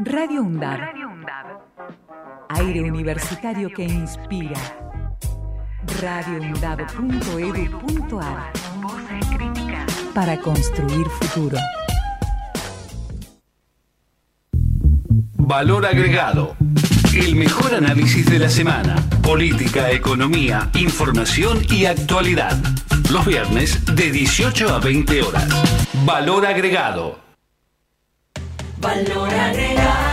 Radio UNDAB. Aire universitario que inspira. radioundab.edu.ar Para construir futuro. Valor agregado. El mejor análisis de la semana. Política, economía, información y actualidad. Los viernes de 18 a 20 horas. Valor agregado. Valor agregado.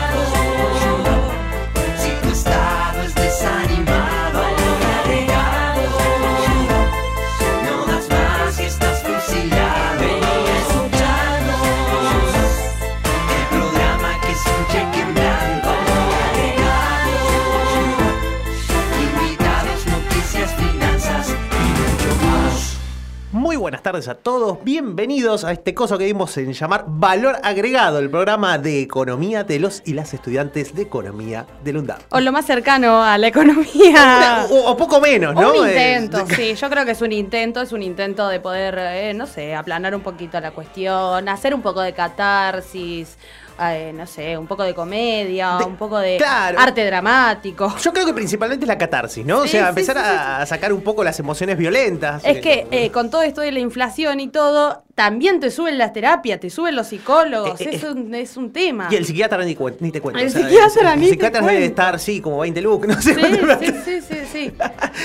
Buenas tardes a todos, bienvenidos a este coso que dimos en llamar Valor Agregado, el programa de economía de los y las estudiantes de economía del UNDAP. O lo más cercano a la economía. O, o poco menos, ¿no? Un Eh, intento, sí, yo creo que es un intento, es un intento de poder, eh, no sé, aplanar un poquito la cuestión, hacer un poco de catarsis, eh, no sé, un poco de comedia, De- un poco de claro. arte dramático. Yo creo que principalmente es la catarsis, ¿no? o sea, sí, empezar sí, a, sacar un poco las emociones violentas. Es Eh, que eh, con todo esto de la inflación y todo, también te suben las terapias, te suben los psicólogos, Eh, eh, es, un, es un tema. Y el psiquiatra ni, te cuento. El o sea, psiquiatra el, ni te psiquiatra debe estar, sí, como 20 look, no sé Sí, sí, sí, sí, sí.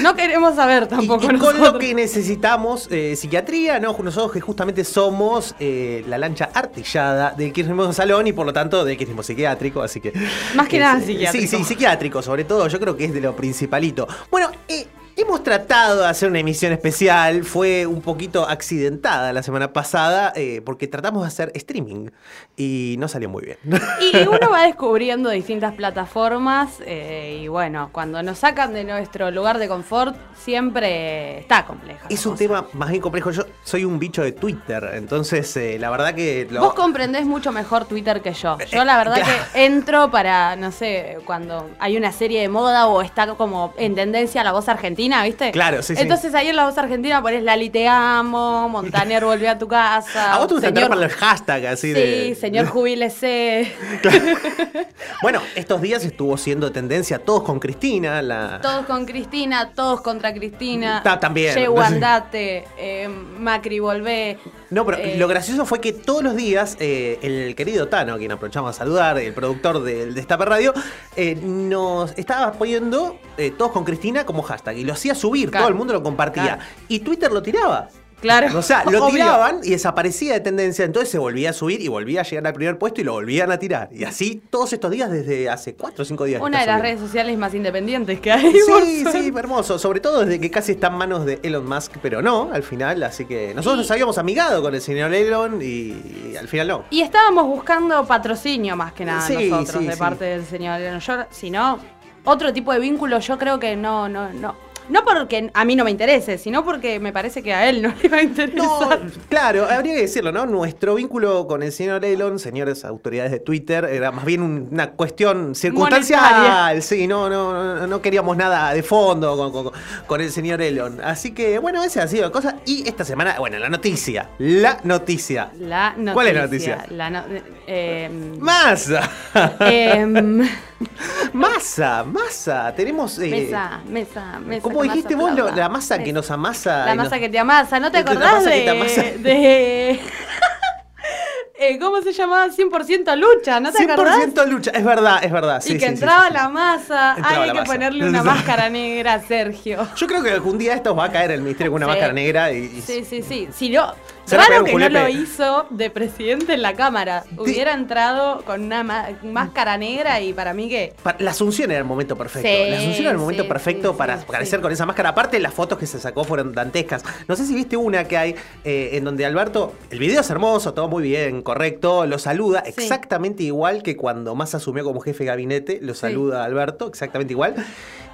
No queremos saber tampoco y con lo que necesitamos, eh, psiquiatría, ¿no? Nosotros que justamente somos eh, la lancha artillada del kirchnerismo salón y por lo tanto del kirchnerismo psiquiátrico, así que... Más que eh, nada psiquiátrico. Sí, sí, psiquiátrico, sobre todo, yo creo que es de lo principalito. Bueno, eh, hemos tratado de hacer una emisión especial, fue un poquito accidentada la semana pasada, eh, porque tratamos de hacer streaming y no salió muy bien. Y uno va descubriendo distintas plataformas eh, y bueno, cuando nos sacan de nuestro lugar de confort siempre está compleja. la Es un cosa. tema más bien complejo. Yo soy un bicho de Twitter, entonces eh, la verdad que... Lo... Vos comprendés mucho mejor Twitter que yo. Yo la verdad que entro para, no sé, cuando hay una serie de moda o está como en tendencia la voz argentina, ¿viste? Claro, sí, sí. Entonces ahí en la voz argentina pones Lali te amo, Montaner volvió a tu casa. A vos te gusta señor- para el hashtag así Sí, de. señor jubílese. Bueno, estos días estuvo siendo tendencia todos con Cristina, la. Todos con Cristina, todos contra Cristina. Ta- también. Llego andate, eh, Macri volvé. No, pero eh, lo gracioso fue que todos los días eh, el querido Tano, a quien aprovechamos a saludar, el productor del Destape Radio, eh, nos estaba poniendo eh, todos con Cristina como hashtag y lo hacía subir, Claro. todo el mundo lo compartía. Claro. Y Twitter lo tiraba. Claro. O sea, lo Obvio. tiraban y desaparecía de tendencia, entonces se volvía a subir y volvía a llegar al primer puesto y lo volvían a tirar. Y así todos estos días desde hace cuatro o cinco días. Una de las subiendo. redes sociales más independientes que hay. Sí, sí, hermoso. Sobre todo desde que casi está en manos de Elon Musk, pero no, al final. Así que nosotros Y- nos habíamos amigado con el señor Elon y, al final no. Y estábamos buscando patrocinio más que nada Sí, nosotros sí, de sí. parte del señor. Yo, si no, otro tipo de vínculo yo creo que no, no, no. No porque a mí no me interese, sino porque me parece que a él no le va a No, interesar. claro, habría que decirlo, ¿no? Nuestro vínculo con el señor Elon, señores autoridades de Twitter, era más bien un- una cuestión circunstancial. Monetaria. Sí, no, no, no, no queríamos nada de fondo con, con- con el señor Elon. Así que, bueno, esa ha sido la cosa. Y esta semana, bueno, la noticia. La noticia. La noticia. ¿Cuál es la noticia? La no- eh, Masa. em, Masa, masa. Tenemos. eh, mesa, mesa, mesa. ¿Cómo dijiste vos? lo- la masa que nos amasa. La nos- masa que te amasa, ¿no te acordás de, que te amasa. de- eh, ¿Cómo se llamaba? 100% lucha, ¿no te acordás? 100% lucha. Es verdad, es verdad. Sí, y que sí, entraba sí, la masa. Entraba Ay, hay que ponerle una máscara negra a Sergio. Yo creo que algún día esto va a caer el ministerio con una máscara negra y. y- Sí, sí, sí. Si no, Raro que no lo hizo de presidente en la Cámara. Hubiera entrado con una máscara negra y para mí que... La Asunción era el momento perfecto. Sí, la Asunción era el momento sí, perfecto sí, para aparecer con esa máscara. Aparte, las fotos que se sacó fueron dantescas. No sé si viste una que hay eh, en donde Alberto. El video es hermoso, todo muy bien, correcto. Lo saluda exactamente igual que cuando más asumió como jefe de gabinete. Lo saluda a Alberto, exactamente igual.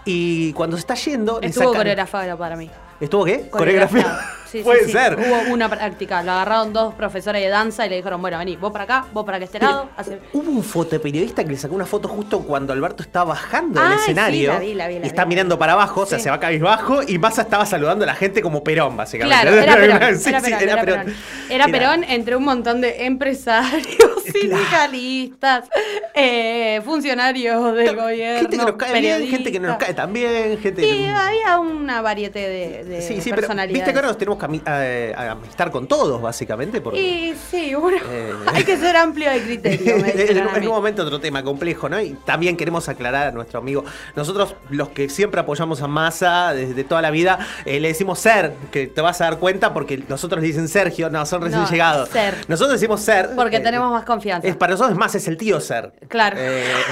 Y cuando se está yendo. Estuvo sacan- coreografado para mí. ¿Estuvo qué? Coreografía. Sí, Puede sí. ser. Hubo una práctica. Lo agarraron dos profesores de danza y le dijeron, bueno, vení, vos para acá, vos para este lado. hace- Hubo un fotoperiodista que le sacó una foto justo cuando Alberto estaba bajando del Ay, escenario. la vi, la vi, la y está mirando para abajo, o sea, se va cabizbajo y Massa estaba saludando a la gente como Perón, básicamente. Claro, era Perón, era Perón, era Perón. Era Perón entre un montón de empresarios sindicalistas, eh, funcionarios del gobierno, Gente que nos cae bien, gente que no nos cae tan bien, gente Sí, que... había una variedad de, de Sí, sí, pero viste que ahora nos tenemos que eh, amistar con todos, básicamente, porque... Y sí, bueno, Eh. hay que ser amplio de criterio. en, un momento otro tema complejo, ¿no? Y también queremos aclarar a nuestro amigo, nosotros los que siempre apoyamos a Massa desde toda la vida, eh, le decimos ser, que te vas a dar cuenta porque nosotros le dicen Sergio, no, son recién No, llegados. Ser. Nosotros decimos ser. Porque eh, tenemos más confianza. Es, para nosotros es más, es el tío ser. Claro.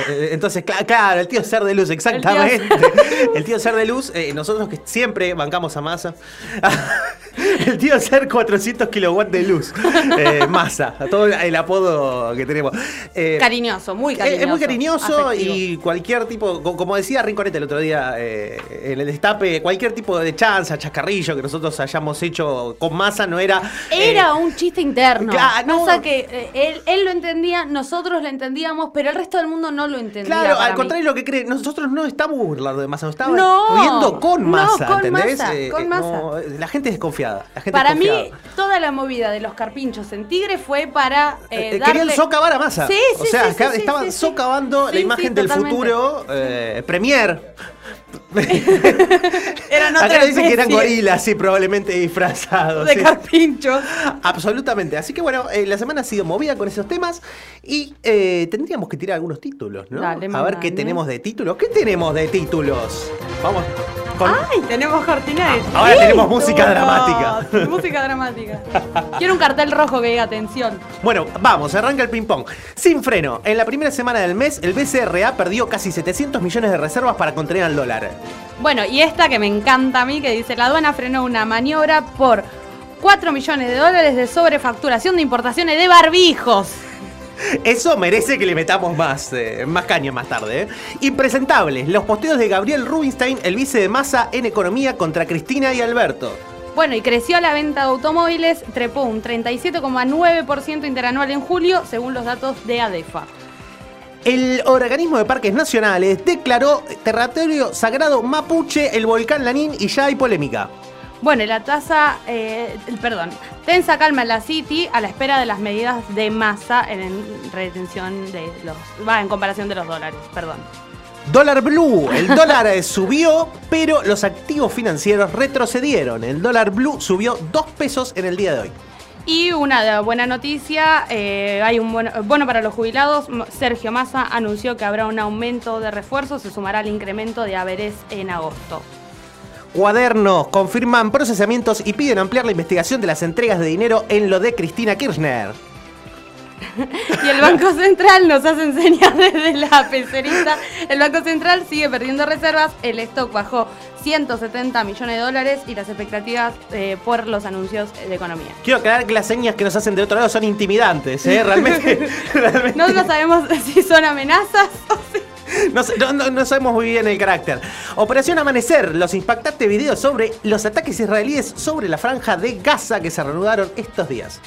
Entonces, cla- claro, el tío ser de luz, exactamente. tío El tío ser de luz, nosotros que siempre bancamos a masa. el tío ser 400 kilowatts de luz. Eh, masa, todo el apodo que tenemos. Eh, Cariñoso, muy es- cariñoso. Es muy cariñoso afectivo. y cualquier tipo, co- como decía Rinconete el otro día eh, en el destape, cualquier tipo de chanza, chascarrillo que nosotros hayamos hecho con masa no era. eh, Era un chiste interno. claro, no. Cosa que eh, él, él lo entendía, nosotros lo entendíamos, pero el resto del mundo no lo entendía. Claro, al contrario lo que cree, nosotros no estamos burlando de masa, nos estamos No, riendo con no, masa, con ¿entendés? masa, con masa. no, la gente es desconfiada. La gente Para es mí, toda la movida de los carpinchos en Tigre fue para eh, Eh, darle... Querían socavar a masa. Sí, o sí, sea, sí, sí, acá sí, estaban socavando la imagen del totalmente. futuro eh, Premier. Eran Acá le dicen que eran gorilas, sí, probablemente disfrazados. De sí. carpinchos. Absolutamente. Así que bueno, eh, la semana ha sido movida con esos temas y eh, tendríamos que tirar algunos títulos, ¿no? Dale, a ver qué tenemos de títulos. ¿Qué tenemos de títulos? Vamos. Con... ¡Ay! Tenemos cortina de Ahora tenemos títulos. música dramática. música dramática. Quiero un cartel rojo que diga atención. Bueno, vamos, arranca el ping-pong. Sin freno, en la primera semana del mes, el BCRA perdió casi 700 millones de reservas para contener al dólar. Bueno, y esta que me encanta a mí, que dice, la aduana frenó una maniobra por 4 millones de dólares de sobrefacturación de importaciones de barbijos. Eso merece que le metamos más, eh, más caña más tarde. ¿eh? Impresentables, los posteos de Gabriel Rubinstein, el vice de masa en economía contra Cristina y Alberto. Bueno, y creció la venta de automóviles, trepó un 37,9% interanual en julio, según los datos de ADEFA. El organismo de parques nacionales declaró territorio sagrado mapuche el volcán Lanín y ya hay polémica. Bueno, y la tasa, eh, perdón, tensa calma en la City a la espera de las medidas de masa en, en retención de los, va, en comparación de los dólares, perdón. Dólar blue, el dólar eh, subió, pero los activos financieros retrocedieron. El dólar blue subió 2 pesos en el día de hoy. Y una buena noticia, eh, hay un bono, bono para los jubilados. Sergio Massa anunció que habrá un aumento de refuerzos, se sumará al incremento de haberes en agosto. Cuadernos confirman procesamientos y piden ampliar la investigación de las entregas de dinero en lo de Cristina Kirchner. Y el Banco Central nos hace enseñar desde la pecerita. El Banco Central sigue perdiendo reservas, el stock bajó 170 millones de dólares y las expectativas eh, por los anuncios de economía. Quiero aclarar que las señas que nos hacen del otro lado son intimidantes, ¿eh? Realmente. realmente No, no sabemos si son amenazas o si... no, sabemos muy bien el carácter. Operación Amanecer, los impactantes videos sobre los ataques israelíes sobre la franja de Gaza que se reanudaron estos días.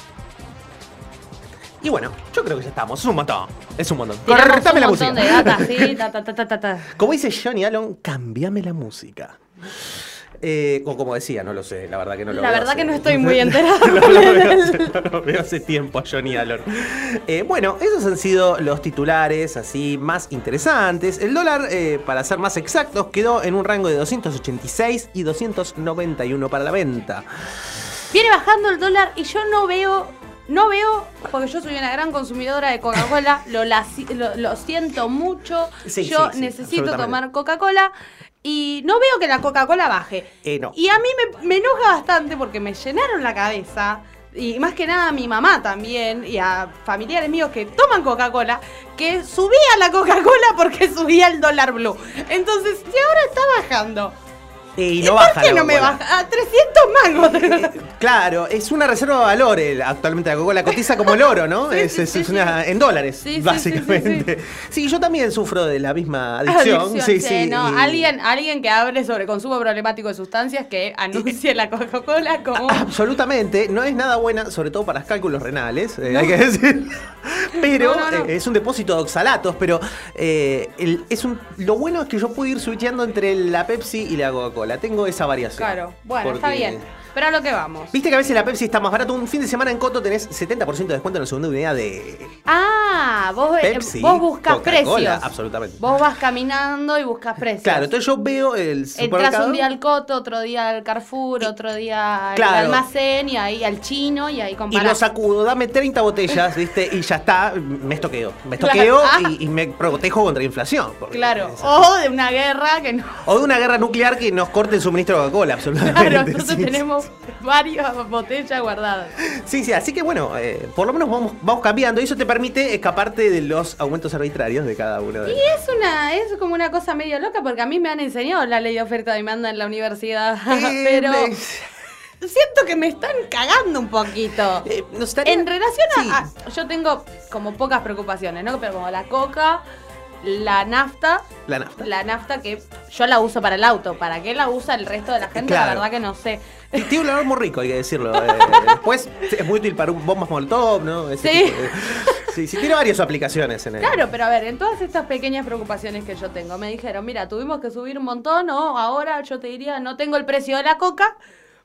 Y bueno, yo creo que ya estamos. Es un montón. Es un montón. Cortame la música. de data, sí, ta, ta, ta, ta, ta, ta. Como dice Johnny Allen, cambiame la música. Eh, o como decía, no lo sé, la verdad que no lo La verdad hace- que no estoy muy enterada. no, lo veo hace, no lo veo hace tiempo a Johnny Allen. Eh, bueno, esos han sido los titulares así más interesantes. El dólar, eh, para ser más exactos, quedó en un rango de 286 y 291 para la venta. Viene bajando el dólar y yo no veo, no veo, porque yo soy una gran consumidora de Coca-Cola, lo, lo, lo siento mucho, Sí, yo sí, necesito tomar Coca-Cola y no veo que la Coca-Cola baje. Eh, no. Y a mí me, me enoja bastante porque me llenaron la cabeza. Y más que nada a mi mamá también y a familiares míos que toman Coca-Cola, que subía la Coca-Cola porque subía el dólar blue. Entonces, si ahora está bajando, Eh, y ¿y no por baja qué la no me baja? A 300 mangos. Claro, es una reserva de valor el- actualmente la Coca-Cola cotiza como el oro, ¿no? Sí, es sí, es- sí, es sí. una, en dólares, básicamente. Sí, yo también sufro de la misma adicción. Adicción, sí, sí, sí. no, y- alguien, alguien que hable sobre consumo problemático de sustancias que anuncie la Coca-Cola como... Absolutamente, no es nada buena, sobre todo para los cálculos renales, eh, hay que decir. Pero no. eh, es un depósito de oxalatos, pero eh, el- es un, lo bueno es que yo puedo ir switchando entre la Pepsi y la Coca-Cola. Tengo esa variación. Claro, bueno, está bien. Pero a lo que vamos. Viste que a veces la Pepsi está más barato. Un fin de semana en Coto tenés 70% de descuento en la segunda unidad de Ah, vos, Pepsi. vos buscas precios. absolutamente. Vos vas caminando y buscas precios. Claro, entonces yo veo el Entras supermercado. un día al Coto, otro día al Carrefour, otro día al Claro. almacén y ahí al chino y ahí y comparás. lo sacudo, dame 30 botellas, ¿viste? Y ya está, me estoqueo. Me Claro. estoqueo Ah. y, y me protejo contra inflación. porque Claro, o de una guerra que no. O de una guerra nuclear que nos corte el suministro de Coca-Cola, absolutamente. Claro, nosotros sí. tenemos varias botellas guardadas. Sí, sí, así que bueno, eh, por lo menos vamos, vamos cambiando y eso te permite escaparte de los aumentos arbitrarios de cada uno de Y es una, es como una cosa medio loca porque a mí me han enseñado la ley de oferta y demanda en la universidad. Eh, pero me- siento que me están cagando un poquito. Eh, estaría- En relación a, Sí. a- Yo tengo como pocas preocupaciones, ¿no? Pero como la coca, la nafta. La nafta. La nafta que yo la uso para el auto. ¿Para qué la usa el resto de la gente? Claro. La verdad que no sé. Tiene un olor muy rico, hay que decirlo. eh, después es muy útil para un bombas molotov, ¿no? Ese Sí. tipo de- sí, sí, tiene varias aplicaciones en el. Claro, pero a ver, en todas estas pequeñas preocupaciones que yo tengo, me dijeron, mira, tuvimos que subir un montón, o ahora yo te diría, no tengo el precio de la coca,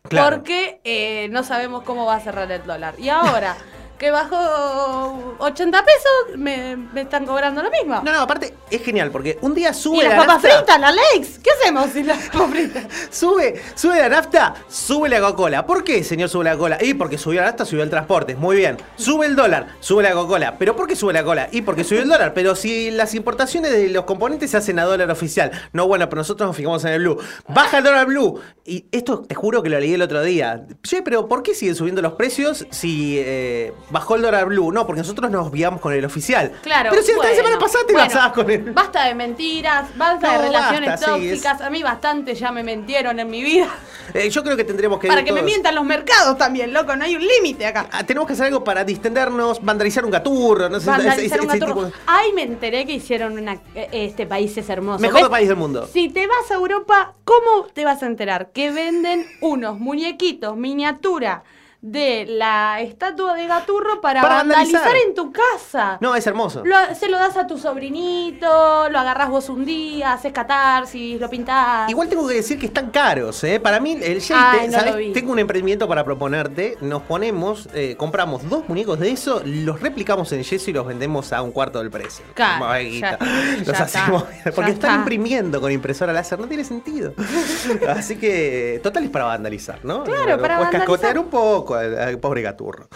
Claro. porque eh, no sabemos cómo va a cerrar el dólar. Y ahora que bajó 80 pesos, me, me están cobrando lo mismo. No, no, aparte es genial porque un día y sube las la papas nafta, fritas, la Lex, ¿qué hacemos si las papas fritas? Sube, sube la nafta, sube la Coca-Cola. ¿Por qué, señor, sube la Coca-Cola? Y porque subió la nafta, subió el transporte. Muy bien. Sube el dólar, sube la Coca-Cola. ¿Pero por qué sube la cola? Y porque subió el dólar. Pero si las importaciones de los componentes se hacen a dólar oficial. No, bueno, pero nosotros nos fijamos en el blue. Baja el dólar blue. Y esto te juro que lo leí el otro día. Che, pero ¿por qué siguen subiendo los precios si eh, bajó el dólar blue? No, porque nosotros nos guiamos con el oficial. Claro. Pero si hasta la semana pasada te bueno, basabas con el. Basta de mentiras, basta No, de relaciones basta, sí, tóxicas. A mí bastante ya me mentieron en mi vida. Eh, yo creo que tendremos que. Para que me mientan los mercados también, loco, no hay un límite acá. Ah, tenemos que hacer algo para distendernos, vandalizar un gaturro, no sé Vandalizar ese- un ese gaturro. de- Ay, me enteré que hicieron una. eh, Este país es hermoso. Mejor ¿Ves? país del mundo. Si te vas a Europa, ¿cómo te vas a enterar? Que venden unos muñequitos miniatura de la estatua de Gaturro para, Para vandalizar. vandalizar. en tu casa. No, es hermoso. Lo- se lo das a tu sobrinito, lo agarras vos un día, haces catarsis, lo pintás. Igual tengo que decir que están caros, ¿eh? Para mí, el Ay. Tengo un emprendimiento para proponerte. Nos ponemos, eh, compramos dos muñecos de eso, los replicamos en yeso y los vendemos a un cuarto del precio. Claro, ya- Los ya hacemos. está, Porque están está. imprimiendo con impresora láser, no tiene sentido. Así que, total es para vandalizar, ¿no? Claro, para Pues cascotear vandalizar. un poco al, al pobre gaturro.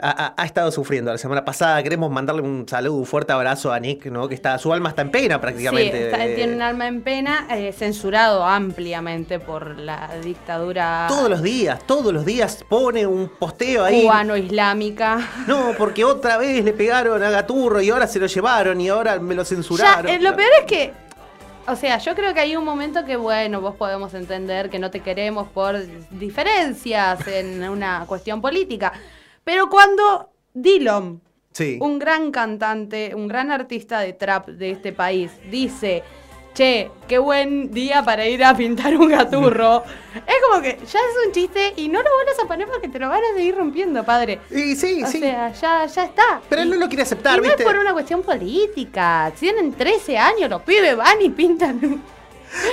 Ha, ha- ha estado sufriendo la semana pasada. Queremos mandarle un saludo, un fuerte abrazo a Nick, ¿no? Que está, su alma está en pena Sí, prácticamente. está- Eh, tiene un alma en pena, eh, censurado ampliamente por la dictadura Todos los días, todos los días pone un posteo ahí. cubano-islámica. No, porque otra vez le pegaron a Gaturro y ahora se lo llevaron y ahora me lo Ya, censuraron. eh, lo peor es que, o sea, yo creo que hay un momento que, bueno, vos podemos entender que no te queremos por diferencias en una cuestión política. Pero cuando Dillon, Sí. un gran cantante, un gran artista de trap de este país, dice, che, qué buen día para ir a pintar un gaturro, es como que ya es un chiste y no lo vuelvas a poner porque te lo van a seguir rompiendo, padre. Y sí, O sí. sea, ya, ya está. Pero él no lo quiere aceptar, y no ¿viste? es por una cuestión política. Tienen 13 años, los pibes van y pintan.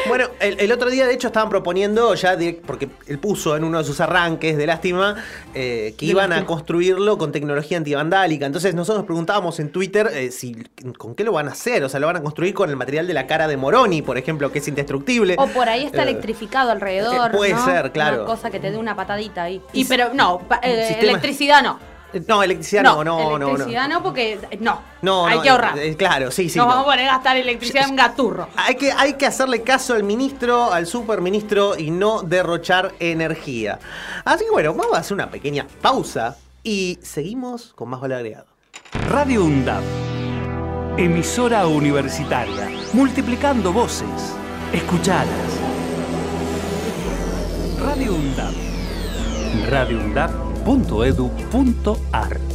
Bueno, el, el otro día de hecho estaban proponiendo ya, direct- porque él puso en uno de sus arranques de lástima, eh, que De iban a construirlo con tecnología antivandálica. Entonces nosotros nos preguntábamos en Twitter eh, si con qué lo van a hacer. O sea, lo van a construir con el material de la cara de Moroni, por ejemplo, que es indestructible. O por ahí está Eh, electrificado alrededor. eh, puede ¿no? ser, claro. Una cosa que te dé una patadita ahí. Y Y pero no, eh, electricidad no. No, electricidad no, no, no. electricidad no, porque no. No, hay no, que ahorrar. eh, claro, sí, sí. Nos no. vamos a poner a gastar electricidad en gaturro. Hay que, hay que hacerle caso al ministro, al superministro y no derrochar energía. Así que bueno, vamos a hacer una pequeña pausa y seguimos con más valor agregado. Radio UNDAP. Emisora universitaria. Multiplicando voces. Escuchadas. Radio UNDAP. radioundap.edu.ar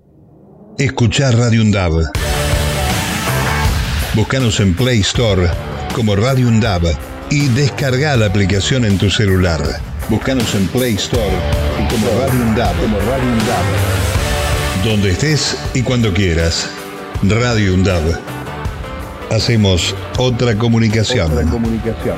escuchar Radio UNDAB. Búscanos en Play Store como Radio UNDAB y descarga la aplicación en tu celular. Búscanos en Play Store y como Radio UNDAB. Como Radio UNDAB. Donde estés y cuando quieras. Radio UNDAB. Hacemos otra comunicación. Otra comunicación.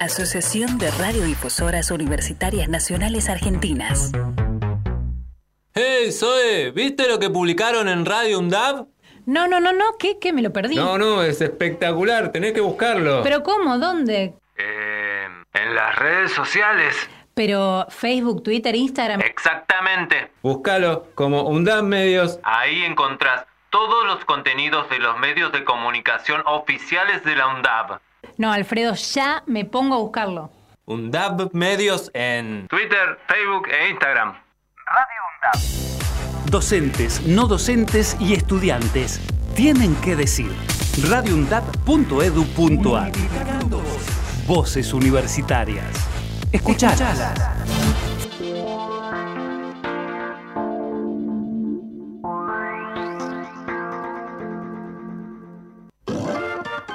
Asociación de Radiodifusoras Universitarias Nacionales Argentinas. ¡Hey, Zoe! ¿Viste lo que publicaron en Radio UNDAB? No, no, no, no, ¿qué? ¿Qué? Me lo perdí. No, no, es espectacular, tenés que buscarlo. ¿Pero cómo? ¿Dónde? Eh, en las redes sociales. Pero Facebook, Twitter, Instagram. Exactamente. Búscalo como UNDAB Medios. Ahí encontrás todos los contenidos de los medios de comunicación oficiales de la UNDAB. No, Alfredo, ya me pongo a buscarlo. UNDAB Medios en Twitter, Facebook e Instagram. Radio UNDAB. Docentes, no docentes y estudiantes tienen que decir. radioundab.edu.ar Voces universitarias. Escuchalas.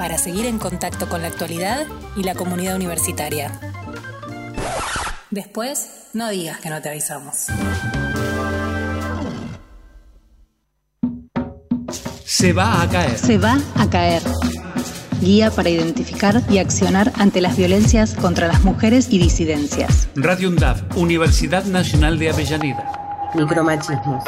para seguir en contacto con la actualidad y la comunidad universitaria. Después, no digas que no te avisamos. Se va a caer. Se va a caer. Guía para identificar y accionar ante las violencias contra las mujeres y disidencias. Radio UNDAV, Universidad Nacional de Avellaneda. Micromachismos.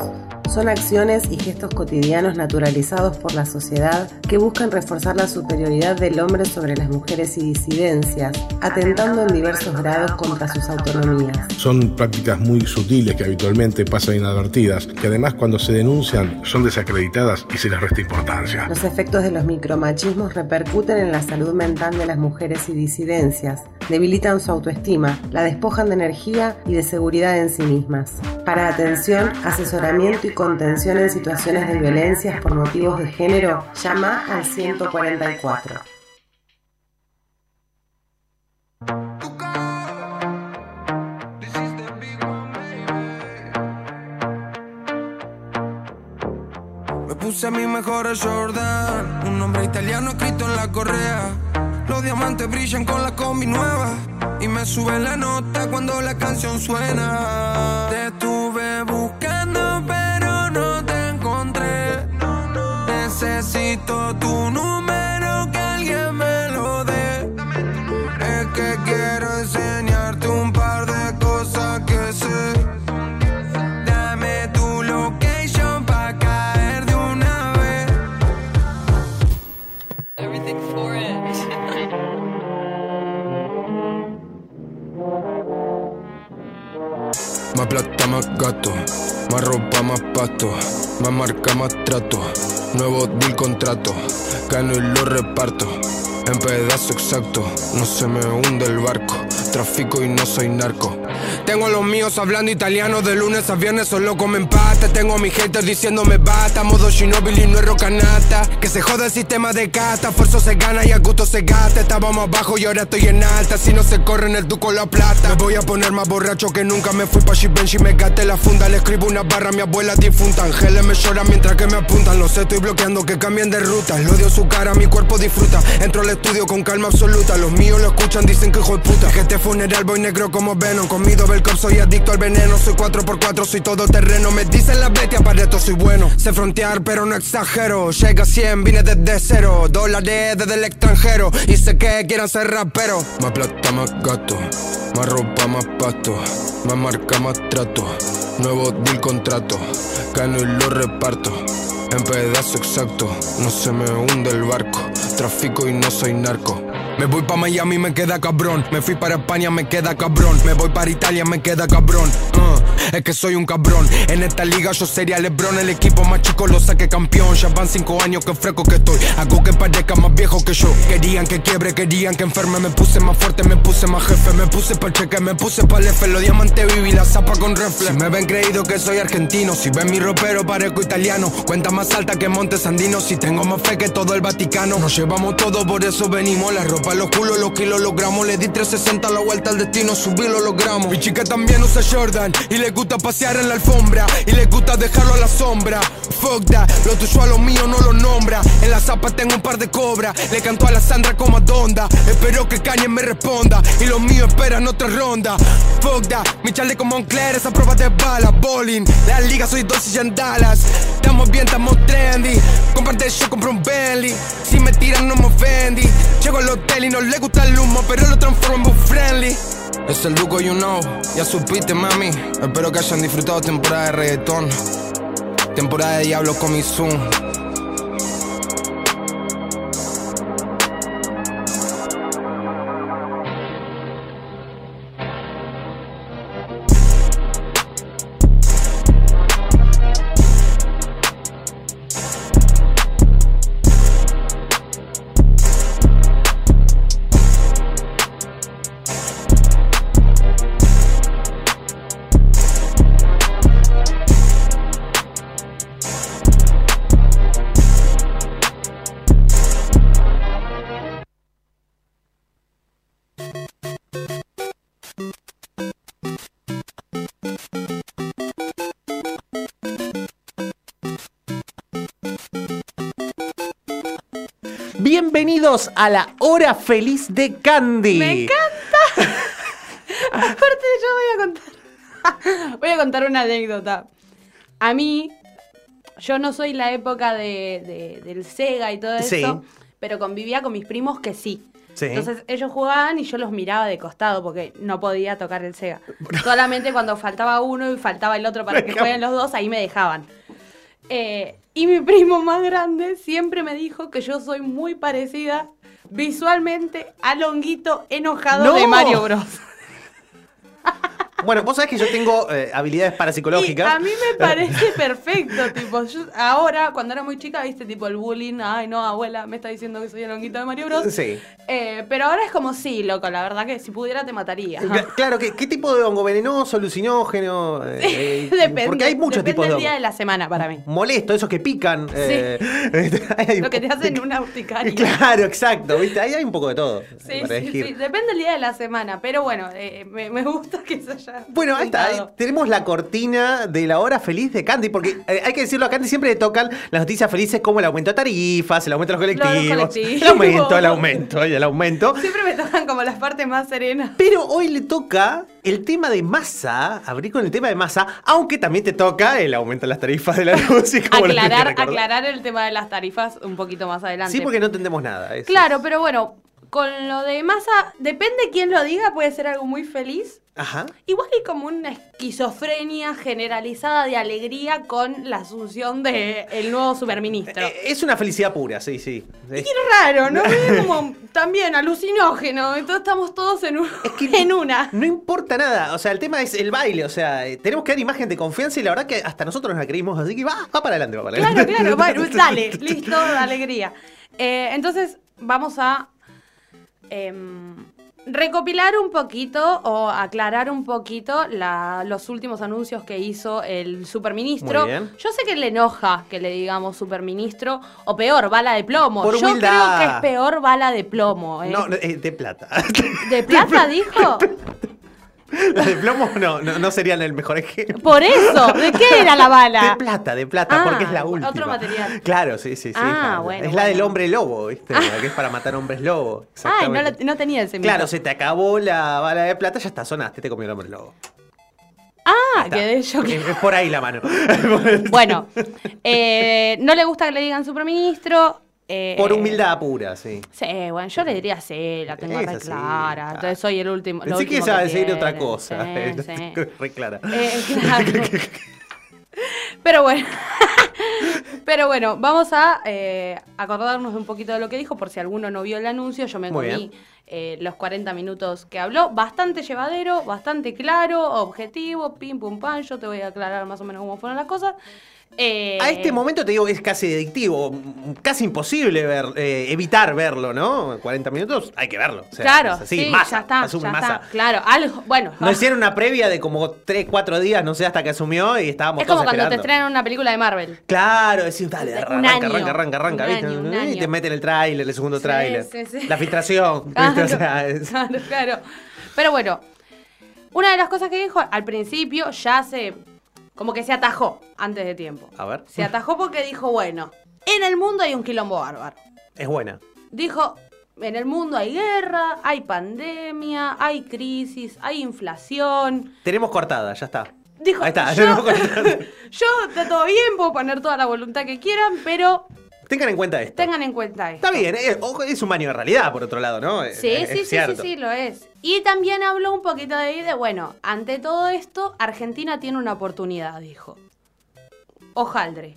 Son acciones y gestos cotidianos naturalizados por la sociedad que buscan reforzar la superioridad del hombre sobre las mujeres y disidencias, atentando en diversos grados contra sus autonomías. Son prácticas muy sutiles que habitualmente pasan inadvertidas, que además cuando se denuncian son desacreditadas y se les resta importancia. Los efectos de los micromachismos repercuten en la salud mental de las mujeres y disidencias, debilitan su autoestima, la despojan de energía y de seguridad en sí mismas. Para atención, asesoramiento y contención en situaciones de violencias por motivos de género, llama al 144. Me puse mi mejor Jordan, un nombre italiano escrito en la correa. Los diamantes brillan con la combi nueva y me sube la nota cuando la canción suena. Te estuve buscando Necesito tu número que alguien me lo dé. Es que quiero enseñarte un par de cosas que sé. Dame tu location pa' caer de una vez. Everything for it. Más plata, más gato, más ropa, más pasto, más marca, más trato, nuevo deal contrato, gano y lo reparto. En pedazo exacto, no se me hunde el barco. Trafico y no soy narco. Tengo los míos hablando italiano de lunes a viernes, solo comen pasta. Tengo a mis haters diciéndome basta. Modo Shinobi y no es rocanata. Que se joda el sistema de casta. Esfuerzo se gana y a gusto se gasta. Estábamos abajo y ahora estoy en alta. Si no se corre en el duco la plata. Me voy a poner más borracho que nunca. Me fui pa' Givenchy, me gasté la funda. Le escribo una barra a mi abuela difunta. Ángeles me lloran mientras que me apuntan. Lo sé, estoy bloqueando que cambien de ruta. Lo odio su cara, mi cuerpo disfruta. Entro al estudio con calma absoluta. Los míos lo escuchan, dicen que hijo de puta. Que este funeral voy negro como Venom. Comido Belcop, soy adicto al veneno. Soy 4x4, soy todo terreno. Me dicen las bestias, para esto soy bueno. Sé frontear, pero no exagero. Llega a 100, vine desde cero. Dólares desde el extranjero. Y sé que quieran ser rapero. Más plata, más gato. Más ropa, más pasto. Más marca, más trato. Nuevo deal contrato. Gano y lo reparto. En pedazo exacto, no se me hunde el barco. Trafico y no soy narco. Me voy pa' Miami, me queda cabrón. Me fui para España, me queda cabrón. Me voy para Italia, me queda cabrón. Uh, es que soy un cabrón. En esta liga yo sería Lebron. El equipo más chico lo saqué campeón. Ya van cinco años que fresco que estoy. Hago que parezca más viejo que yo. Querían que quiebre, querían que enferme. Me puse más fuerte, me puse más jefe. Me puse pa' cheque, me puse pa' F. Los diamantes viví la zapa con reflex. Si me ven creído que soy argentino. Si ven mi ropero, parezco italiano. Cuenta más alta que Montes Andinos. Si tengo más fe que todo el Vaticano. Nos llevamos todo, por eso venimos. La ropa, los culos, los kilos, los gramos. Le di 360 la vuelta al destino, subí lo logramos. Mi chica también usa Jordan y le gusta pasear en la alfombra. Y le gusta dejarlo a la sombra. Fuck that, lo tuyo a lo mío no lo nombra. En la zapa tengo un par de cobras. Le canto a la Sandra como Donda. Espero que Kanye me responda. Y los míos esperan otra ronda. Fuck that, mi chale como Moncler, esa prueba de bala. Bowling, la liga soy dos y en Dallas. Estamos bien, estamos trendy. Comparte yo compro un Bentley. Si me tiran no me ofendí. Llego y no le gusta el humo, pero lo transformo en friendly. Es el Duco, you know, ya supiste, mami. Espero que hayan disfrutado temporada de reggaetón. Temporada de Diablo con mi Zoom. Bienvenidos a la hora feliz de Candy. ¡Me encanta! Aparte, yo voy a contar. voy a contar una anécdota. A mí, yo no soy la época de, de- del Sega y todo Sí. eso, pero convivía con mis primos que sí. Sí. Entonces ellos jugaban y yo los miraba de costado porque no podía tocar el Sega. Solamente cuando faltaba uno y faltaba el otro para que jueguen los dos, ahí me dejaban. Eh, y mi primo más grande siempre me dijo que yo soy muy parecida visualmente al honguito enojado ¡No! de Mario Bros. Bueno, vos sabés que yo tengo eh, habilidades Y parapsicológicas. a mí me parece perfecto, tipo, yo ahora, cuando era muy chica, viste, tipo, el bullying, ay, no, abuela, me está diciendo que soy el honguito de Mario Bros. Sí. Eh, pero ahora es como, sí, loco, la verdad que si pudiera te mataría. Cla- Claro, ¿qué, qué tipo de hongo? ¿Venenoso, alucinógeno? Eh, depende, porque hay muchos depende tipos de del hongo. día de la semana para mí. Molesto, esos que pican. eh, hay- Lo que te hacen una urticaria. Claro, exacto, ¿viste? Ahí hay un poco de todo. Sí, sí, sí, depende del día de la semana, pero bueno, eh, me, me gusta que se haya. Bueno, ahí está. ahí tenemos la cortina de la hora feliz de Candy, porque eh, hay que decirlo, a Candy siempre le tocan las noticias felices como el aumento de tarifas, el aumento de los Los colectivos, el aumento, el aumento y el aumento. Siempre me tocan como las partes más serenas. Pero hoy le toca el tema de masa, abrir con el tema de masa, aunque también te toca el aumento de las tarifas de la luz. y que Aclarar, aclarar el tema de las tarifas un poquito más adelante. Sí, porque no entendemos nada. Claro, pero bueno, con lo de masa, depende quién lo diga, puede ser algo muy feliz. Ajá. Igual hay como una esquizofrenia generalizada de alegría con la asunción del el nuevo superministro. Eh, Es una felicidad pura, sí, sí. Y es raro, ¿no? Es como también alucinógeno. Entonces estamos todos en, un- en una. No importa nada, o sea, el tema es el baile, o sea, eh, tenemos que dar imagen de confianza y la verdad que hasta nosotros nos la creímos, así que va, va para adelante, va para Claro, adelante. claro, bueno, dale, listo, alegría. Eh, entonces, vamos a em, recopilar un poquito o aclarar un poquito la- los últimos anuncios que hizo el superministro. Yo sé que le enoja que le digamos superministro, o peor, bala de plomo. Por Yo humildad. creo que es peor bala de plomo. ¿eh? No, no, eh, de plata. ¿De plata dijo? Las de plomo no, no, no serían el mejor ejemplo. Por eso, ¿de qué era la bala? De plata, de plata, Ah, porque es la última. otro material. Claro, sí, sí, sí. Ah, claro. bueno, es la del hombre lobo, ¿viste? La que es para matar hombres lobo. Ay, no, la- no tenía ese Claro, mito. se te acabó la bala de plata, ya está, sonaste, te comió el hombre lobo. Ah, quedé yo que... Es, es por ahí la mano. Bueno, eh, no le gusta que le digan superministro. Eh, Por humildad pura, sí. Sí, bueno, yo le diría sí, la tengo re clara. Entonces soy el último. lo Pensé que último ibas a decir otra cosa. sí, sí. Re clara. Eh, claro. Pero bueno. Pero bueno, vamos a eh, acordarnos un poquito de lo que dijo, por si alguno no vio el anuncio. Yo me Muy comí eh, los 40 minutos que habló. Bastante llevadero, bastante claro, objetivo, pim pum pam. Yo te voy a aclarar más o menos cómo fueron las cosas. Eh, A este momento te digo que es casi adictivo, casi imposible ver, eh, evitar verlo, ¿no? 40 minutos, hay que verlo. o sea, claro, así, sí, masa, ya está, asume ya masa. está. Claro, algo, bueno. Nos hicieron una previa de como 3, 4 días, no sé, hasta que asumió y estábamos es como todos cuando te estrenan una película de Marvel. Claro, decís, dale, Un arranca, año, arranca, arranca, arranca, un ¿viste? año, un Y te meten el tráiler, el segundo tráiler. sí, sí. La filtración, Claro, ¿viste? O sea, es- claro, claro. Pero bueno, una de las cosas que dijo al principio ya se. Como que se atajó antes de tiempo. A ver, Se atajó porque dijo, bueno, en el mundo hay un quilombo bárbaro. es buena. Dijo, en el mundo hay guerra, hay pandemia, hay crisis, hay inflación. Tenemos cortada, ya está. Dijo, Ahí está, yo, yo está todo bien, puedo poner toda la voluntad que quieran, pero Tengan en cuenta esto. tengan en cuenta esto. Está bien, ojo, es un baño de realidad, por otro lado, ¿no? Sí, Es- sí, es sí, sí, sí, lo es. Y también habló un poquito de ahí de, bueno, ante todo esto, Argentina tiene una oportunidad, dijo. Ojaldre.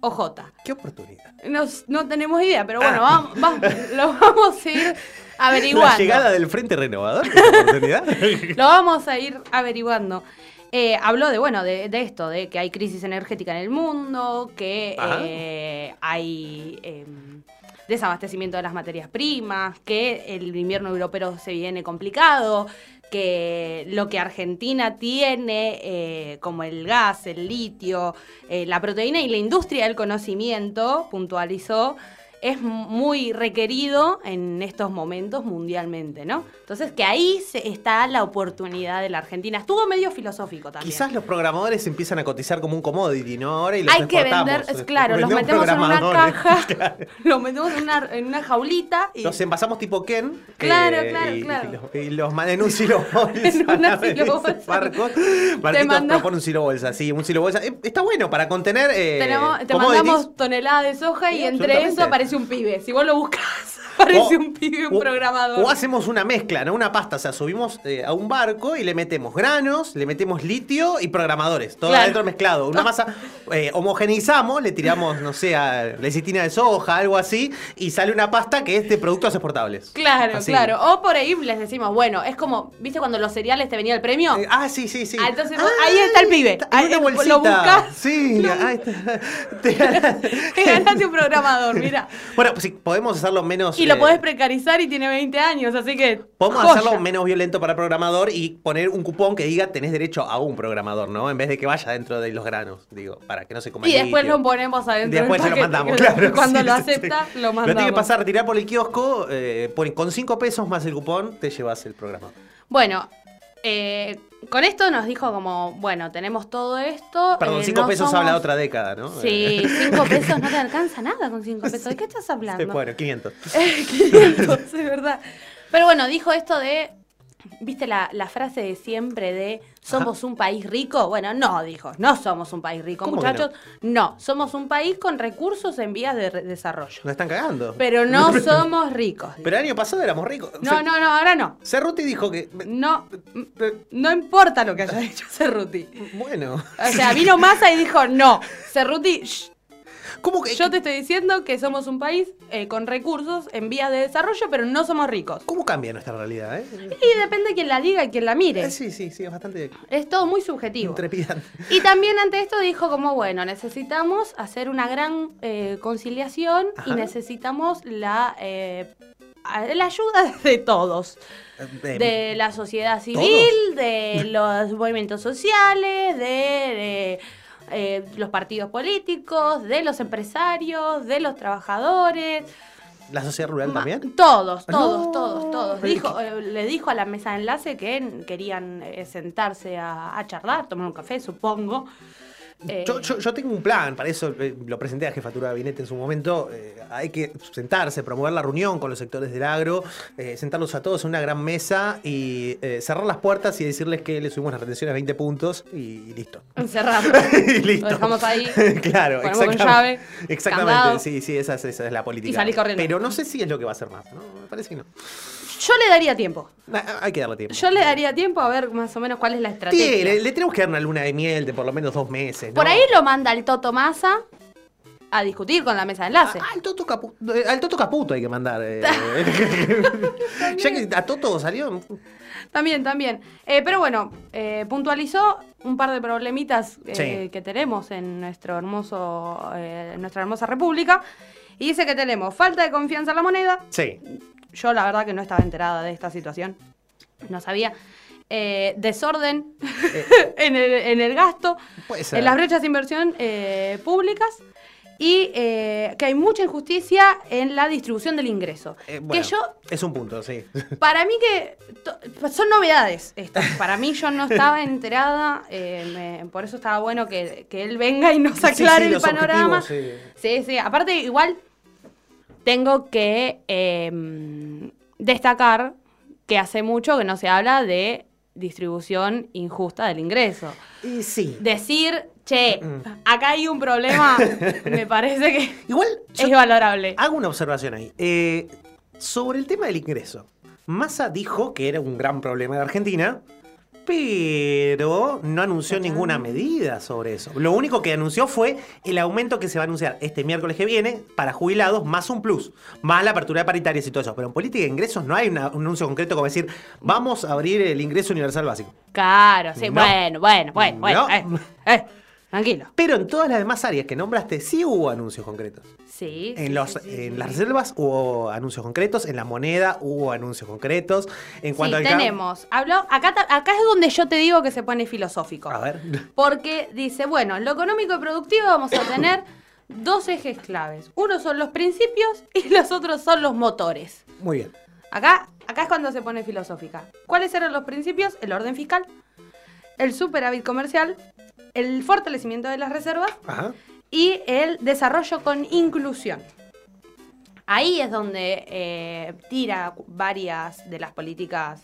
Ojota. ¿Qué oportunidad? No, no tenemos idea, pero bueno, Ah. vamos, vamos- lo vamos a ir averiguando. La llegada del Frente Renovador, ¿qué oportunidad? Lo vamos a ir averiguando. Eh, habló de, bueno, de, de esto, de que hay crisis energética en el mundo, que eh, hay eh, desabastecimiento de las materias primas, que el invierno europeo se viene complicado, que lo que Argentina tiene, eh, como el gas, el litio, eh, la proteína y la industria del conocimiento, puntualizó, es muy requerido en estos momentos mundialmente, ¿no? Entonces, que ahí se- está la oportunidad de la Argentina. Estuvo medio filosófico también. Quizás los programadores empiezan a cotizar como un commodity, ¿no? Ahora y los Hay que vender, es claro, los metemos en una caja, los metemos en una, en una jaulita y Los envasamos tipo Ken. Claro, eh, claro, y, claro. Y los, y los en un silobolsa. En una. Marquitos manda- propone un silobolsa, sí, un silobolsa. Eh, está bueno para contener. Eh, tenemos, te mandamos toneladas de soja y entre eso aparece un pibe. Si vos lo buscas, aparece O- un pibe, un o- programador. O hacemos una mezcla, ¿no? Una pasta. O sea, subimos eh, a un barco y le metemos granos, le metemos litio y programadores. Todo Claro. adentro mezclado. Una masa. eh, homogeneizamos, le tiramos, no sé, a lecitina de soja, algo así, y sale una pasta que es de productos exportables. Claro, Así. claro. O por ahí les decimos, bueno, es como, ¿viste cuando los cereales te venía el premio? ah, sí, sí, sí. Ah, entonces ahí está el pibe. Ahí, Una eh, bolsita. lo buscas, Sí, ahí está. te ganaste un programador, mira. Bueno, pues sí, podemos hacerlo menos. Y lo eh, podés precarizar y tiene 20 años, así que. Podemos joya. hacerlo menos violento para el programador y poner un cupón que diga tenés derecho a un programador, ¿no? En vez de que vaya dentro de los granos, digo, para que no se coma Y después litio. lo ponemos adentro. Después del se lo mandamos, claro. Cuando sí, lo sí, sí. acepta, lo mandamos. Lo tiene que pasar, retirar por el kiosco, eh, con 5 pesos más el cupón, te llevas el programa. Bueno, eh, con esto nos dijo como, bueno, tenemos todo esto. Perdón, eh, 5 no pesos somos- habla otra década, ¿no? Sí, Eh, 5 pesos no te alcanza nada con 5 pesos. ¿De qué estás hablando? bueno, 500. 500, es verdad. Pero bueno, dijo esto de, ¿viste la, la frase de siempre de somos un país rico? Bueno, no, dijo, no somos un país rico, ¿Cómo que muchachos. No? somos un país con recursos en vías de desarrollo. Nos están cagando. Pero no somos ricos. Pero el año pasado éramos ricos. O No, sea, no, no, ahora no. Cerruti dijo que. No, no importa lo que haya dicho Cerruti. Bueno. O sea, vino Massa y dijo, no, Cerruti, shh. ¿Cómo que? Yo te estoy diciendo que somos un país eh, con recursos en vías de desarrollo, pero no somos ricos. ¿Cómo cambia nuestra realidad, eh? Y depende de quién la diga y quién la mire. Eh, Sí, sí, sí, es bastante Es todo muy subjetivo. trepidante. Y también ante esto dijo como, bueno, necesitamos hacer una gran conciliación y necesitamos la la ayuda de todos. De la sociedad civil, de los movimientos sociales, de, de, eh, los partidos políticos, de los empresarios, de los trabajadores. ¿La sociedad rural también? Todos, Ah, todos, no. todos, todos. Dijo, eh, le dijo a la mesa de enlace que querían eh, sentarse a, a charlar, tomar un café, supongo. Eh, Yo, yo- yo tengo un plan, para eso eh, lo presenté a Jefatura de Gabinete en su momento. eh, hay que sentarse, promover la reunión con los sectores del agro, eh, sentarlos a todos en una gran mesa y cerrar las puertas y decirles que le subimos las retenciones a 20 puntos y, listo. encerrado. y listo. Lo dejamos ahí. claro, con exactamente. llave, Exactamente, candado. sí, sí, esa, es- esa es la política. Y salís corriendo. Pero no sé si es lo que va a hacer más, ¿no? Me parece que no. Yo le daría tiempo. Ah, Hay que darle tiempo. Yo le daría tiempo a ver más o menos cuál es la Sí, estrategia. le, le tenemos que dar una luna de miel de por lo menos dos meses. ¿no? Por ahí lo manda el Toto Massa a discutir con la mesa de enlace. Al Toto, Capu- eh, al Toto Caputo hay que mandar. eh. ya que a Toto salió. También, también. Eh, pero bueno, eh, puntualizó un par de problemitas Sí. que tenemos en nuestro hermoso, en nuestra hermosa república. Y dice que tenemos falta de confianza en la moneda. Sí. Yo la verdad que no estaba enterada de esta situación. No sabía. Eh, desorden en, el, en el gasto. Puede ser. En las brechas de inversión eh, públicas. Y eh, que hay mucha injusticia en la distribución del ingreso. Eh, que yo Es un punto, sí. para mí que son novedades estas. Para mí yo no estaba enterada, eh, me- por eso estaba bueno que, que él venga y nos aclare sí, el panorama. Sí, sí. Aparte igual tengo que eh, destacar que hace mucho que no se habla de distribución injusta del ingreso. Y sí. Decir, che, acá hay un problema, me parece que Igual es valorable. Hago una observación ahí. Eh, sobre el tema del ingreso. Massa dijo que era un gran problema de Argentina, pero no anunció ninguna medida sobre eso. Lo único que anunció fue el aumento que se va a anunciar este miércoles que viene para jubilados, más un plus, más la apertura de paritarias y todo eso. Pero en política de ingresos no hay un anuncio concreto como decir, vamos a abrir el ingreso universal básico. Claro, sí, No. bueno, bueno, bueno, bueno. No. eh, eh, tranquilo. Pero en todas las demás áreas que nombraste sí hubo anuncios concretos. Sí. En, sí, los, sí, sí, en sí. las reservas hubo anuncios concretos, en la moneda hubo anuncios concretos. En cuanto sí, al tenemos. Habló, acá, es donde yo te digo que se pone filosófico. A ver. Porque dice, bueno, en lo económico y productivo vamos a tener dos ejes claves. Uno son los principios y los otros son los motores. Muy bien. Acá, acá es cuando se pone filosófica. ¿Cuáles eran los principios? El orden fiscal, el superávit comercial, el fortalecimiento de las reservas Ajá. y el desarrollo con inclusión. Ahí es donde eh, tira varias de las políticas,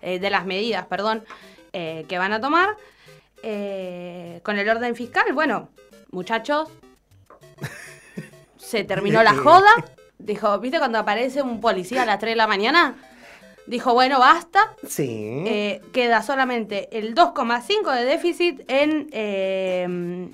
eh, de las medidas, perdón, eh, que van a tomar. Eh, con el orden fiscal, bueno, muchachos, se terminó la joda. Dijo, ¿viste cuando aparece un policía a las 3 de la mañana? Dijo, bueno, basta. Sí. Eh, queda solamente el 2,5 de déficit en eh,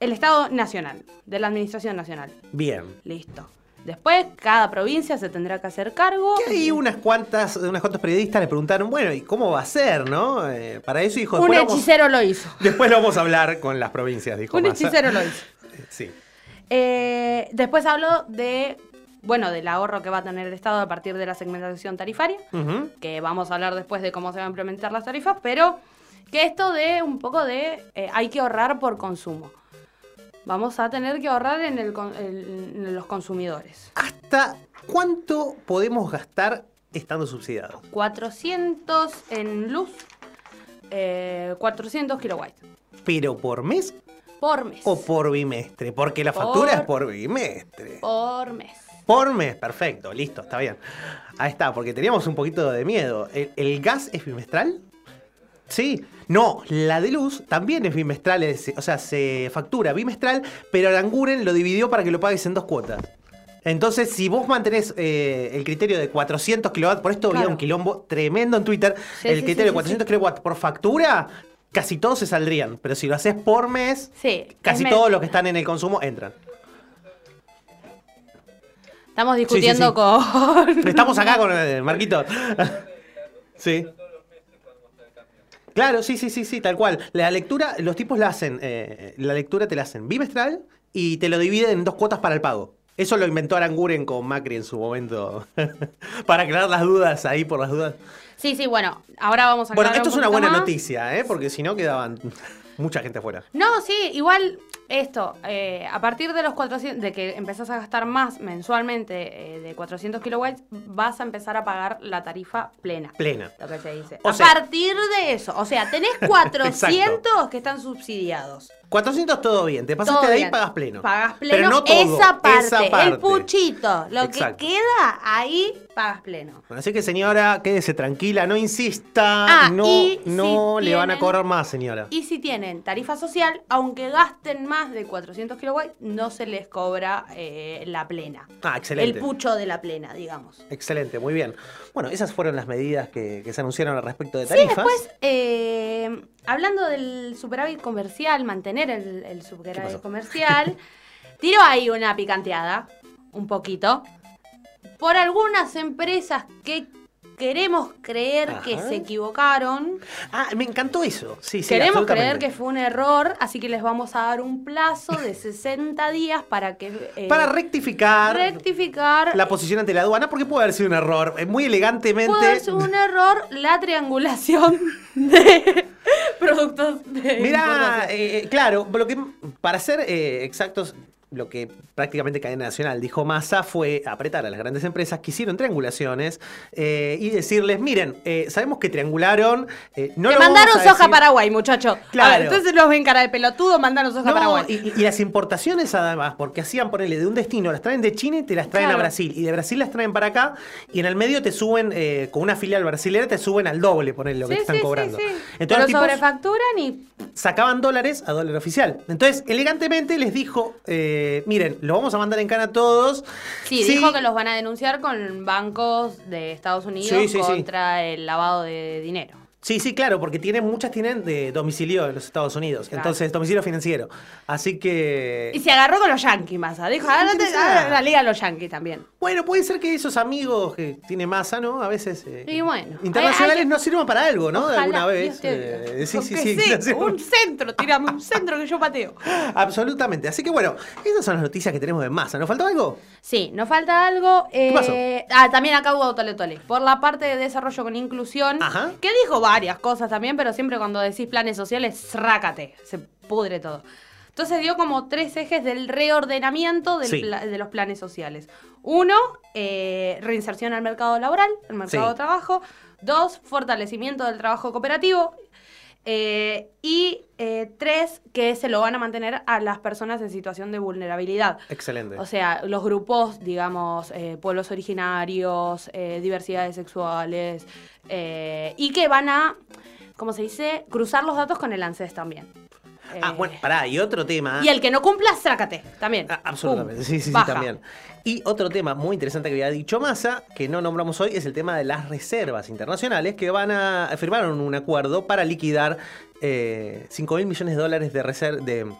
el Estado Nacional, de la Administración Nacional. Bien. Listo. Después, cada provincia se tendrá que hacer cargo. Que ahí unas cuantas, unas cuantas periodistas le preguntaron, bueno, ¿y cómo va a ser, no? Eh, para eso dijo, Un vamos, hechicero lo hizo. después lo vamos a hablar con las provincias, dijo Un Massa. hechicero lo hizo. Sí. Eh, después habló de, bueno, del ahorro que va a tener el Estado a partir de la segmentación tarifaria, que vamos a hablar después de cómo se van a implementar las tarifas, pero que esto de un poco de eh, hay que ahorrar por consumo. Vamos a tener que ahorrar en, el los consumidores. ¿Hasta cuánto podemos gastar estando subsidiados? 400 en luz, eh, 400 kilowatts ¿Pero por mes por mes. o por bimestre? Porque la factura es por bimestre. Por mes. Por mes, perfecto, listo, está bien. Ahí está, porque teníamos un poquito de miedo. ¿El, el gas es bimestral? Sí. No, la de luz también es bimestral, es- o sea, se factura bimestral, pero Aranguren lo dividió para que lo pagues en dos cuotas. Entonces, si vos mantenés eh, el criterio de 400 kilowatts, por esto había un quilombo tremendo en Twitter, Sí, el sí, criterio sí, de sí, 400 kilowatts por factura, casi todos se saldrían. Pero si lo haces por mes, casi todos los que están en el consumo entran. Estamos Sí, sí, discutiendo sí. con. Estamos acá con el Marquito. sí. Claro, sí, sí, sí, sí, tal cual. La lectura, los tipos la hacen, eh, la lectura te la hacen bimestral y te lo dividen en dos cuotas para el pago. Eso lo inventó Aranguren con Macri en su momento. Para aclarar las dudas ahí por las dudas. Sí, sí, bueno, ahora vamos a Bueno, esto un es una buena más. noticia, ¿eh? Porque si no quedaban mucha gente afuera. No, sí, igual esto, eh, a partir de los 400, de que empezás a gastar más mensualmente eh, de 400 kilowatts, vas a empezar a pagar la tarifa plena. Plena. Lo que se dice. O a sea- partir de eso, o sea, tenés 400 que están subsidiados. 400 todo bien, te pasaste Todo de ahí bien. pagas pleno. Pagas Pero pleno no todo, esa, parte, esa parte. el puchito, lo Exacto. que queda ahí pagas pleno. Bueno, así que señora, quédese tranquila, no insista, Ah, no, y no si le van a cobrar más, señora. Y si tienen tarifa social, aunque gasten más de 400 kilowatts, no se les cobra eh, la plena. Ah, excelente. El pucho de la plena, digamos. Excelente, muy bien. Bueno, esas fueron las medidas que, que se anunciaron al respecto de Sí, tarifas. después, eh, hablando del superávit comercial, mantener el, superávit comercial, tiro ahí una picanteada, un poquito, por algunas empresas que queremos creer que se equivocaron. Ah, me encantó eso. Sí, sí, Queremos creer que fue un error, así que les vamos a dar un plazo de 60 días para que... eh, Para rectificar rectificar la posición ante la aduana, porque puede haber sido un error. Eh, Muy elegantemente. Puede ser un error la triangulación de productos de Mirá, importación. eh, claro, lo que, para ser eh, exactos, lo que prácticamente Cadena Nacional dijo Massa fue apretar a las grandes empresas que hicieron triangulaciones eh, y decirles, miren, eh, sabemos que triangularon, eh, no lo mandaron soja a decir- Paraguay, muchacho. Claro. A ver, entonces los ven cara de pelotudo, mandaron soja a No, Paraguay. y, y las importaciones además, porque hacían ponerle de un destino, las traen de China y te las traen Claro. a Brasil. Y de Brasil las traen para acá y en el medio te suben, eh, con una filial brasilera, te suben al doble, ponerle lo que te están sí, cobrando. sí. Entonces Pero sobrefacturan y sacaban dólares a dólar oficial. Entonces, elegantemente les dijo, eh, miren, lo vamos a mandar en cana a todos. sí, dijo que los van a denunciar con bancos de Estados Unidos Sí, sí, sí. contra el lavado de dinero. Sí, sí, claro, porque tienen, muchas tienen de domicilio en los Estados Unidos. Claro. Entonces, domicilio financiero. Así que... Y se agarró con los yankees, Massa. Dijo, ahora ahora la liga de los yankees también. Bueno, puede ser que esos amigos que tiene masa, ¿no? A veces... eh, Y bueno. internacionales hay- hay- no sirvan para algo, ¿no? De Ojalá, alguna vez. Eh, sí, sí, sí. sí, Un centro, tirame un centro que yo pateo. Absolutamente. Así que bueno, esas son las noticias que tenemos de masa. ¿Nos faltó algo? Sí, nos falta algo. eh, pasó? Ah, también acá hubo Tole Tole. Por la parte de desarrollo con inclusión, Ajá. que dijo varias cosas también, pero siempre cuando decís planes sociales, rácate, se pudre todo. Entonces dio como tres ejes del reordenamiento del Sí. pla- de los planes sociales. Uno, eh, reinserción al mercado laboral, al mercado Sí. de trabajo. Dos, fortalecimiento del trabajo cooperativo. Eh, y eh, tres, que se lo van a mantener a las personas en situación de vulnerabilidad. Excelente. O sea, los grupos, digamos, eh, pueblos originarios, diversidades sexuales, y que van a, ¿cómo se dice? Cruzar los datos con el ANSES también. Ah, Eh, bueno, pará, y otro tema. Y el que no cumpla, sácate, también. Absolutamente, Pum, sí, sí, sí, también. Y otro tema muy interesante que había dicho Massa, que no nombramos hoy, es el tema de las reservas internacionales que van a firmaron un acuerdo para liquidar eh, 5 mil millones de dólares de reser- de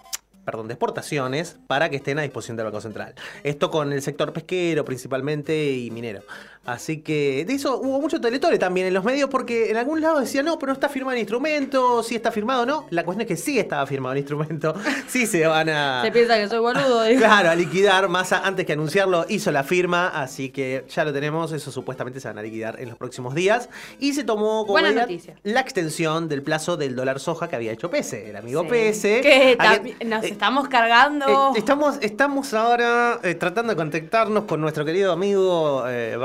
perdón, de exportaciones para que estén a disposición del Banco Central. Esto con el sector pesquero principalmente y minero. Así que de eso hubo mucho teletore también en los medios porque en algún lado decían, no, pero no está firmado el instrumento, si está firmado o no. La cuestión es que sí estaba firmado el instrumento, sí se van a... Se piensa que soy boludo. digo. Claro, a liquidar. Massa, antes que anunciarlo, hizo la firma, así que ya lo tenemos. Eso supuestamente se van a liquidar en los próximos días. Y se tomó como Buena medida noticia. la extensión del plazo del dólar soja que había hecho Pese, el amigo Sí. Pese. Que nos estamos cargando. eh, estamos, estamos ahora eh, tratando de contactarnos con nuestro querido amigo eh,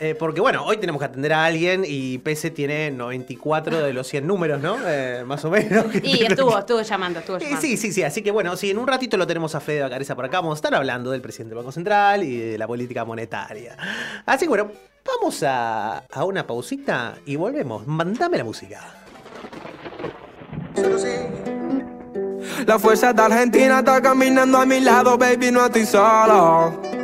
Eh, porque bueno, hoy tenemos que atender a alguien y Pese tiene 94 de los 100 números, ¿no? Eh, más o menos. y estuvo, estuvo llamando, estuvo llamando. Sí, sí, sí. Así que bueno, sí, en un ratito lo tenemos a Fede Bacareza por acá. Vamos a estar hablando del presidente del Banco Central y de la política monetaria. Así que bueno, vamos a, a una pausita y volvemos. Mándame la música. La fuerza de Argentina está caminando a mi lado, baby, no estoy solo.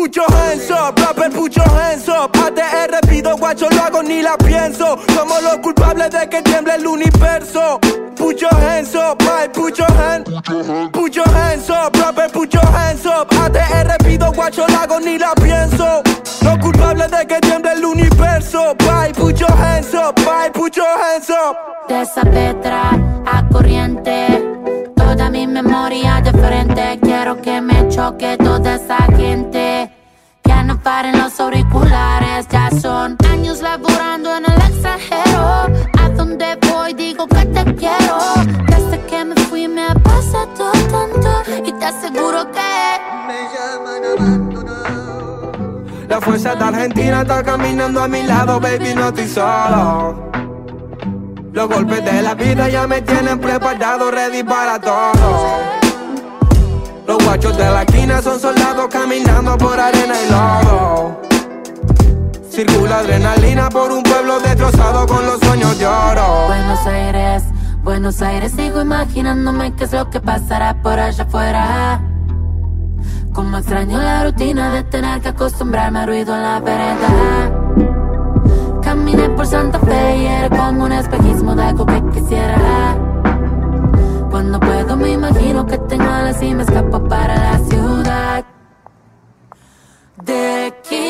Put your hands up, rapper, put your hands up. ATR pido guacho, lo hago ni la pienso. Somos los culpables de que tiemble el universo. Put your hands up, my, put your hands. Put your hands up, rapper, put hands up. ATR pido guacho, lo hago ni la pienso. Los culpables de que tiemble el universo. Bye, put your hands up, bye, put hands up. De esa letra a corriente. Toda mi memoria de frente. Quiero que me choque toda esa gente. Que no paren los auriculares. Ya son años laburando en el extranjero. A donde voy digo que te quiero. Desde que me fui me ha pasado tanto. Y te aseguro que. La fuerza de Argentina está caminando a mi lado, baby, no estoy solo. Los golpes de la vida ya me tienen preparado, ready para todo. Los guachos de la esquina son soldados caminando por arena y lodo. Circula adrenalina por un pueblo destrozado con los sueños de oro. Buenos Aires, Buenos Aires, sigo imaginándome qué es lo que pasará por allá afuera. Como extraño la rutina de tener que acostumbrarme al ruido en la vereda. Caminé por Santa Fe y era como un espejismo de algo que quisiera. Cuando puedo me imagino que tengo alas y me escapo para la ciudad. De Oh,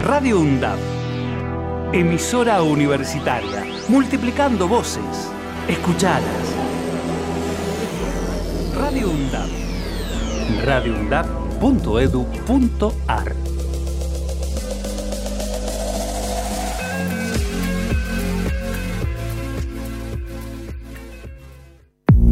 Radio UNDAP. Emisora universitaria. Multiplicando voces. Escuchadas. Radio UNDAP. radioundap.edu.ar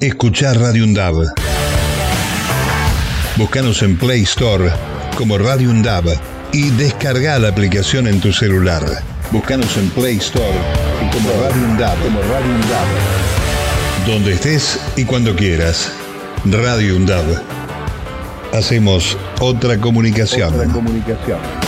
escuchar Radio Undab. Búscanos en Play Store como Radio Undab y descarga la aplicación en tu celular. Búscanos en Play Store como Radio Undab. Como Radio Undab. Donde estés y cuando quieras. Radio Undab. Hacemos otra comunicación. Otra comunicación.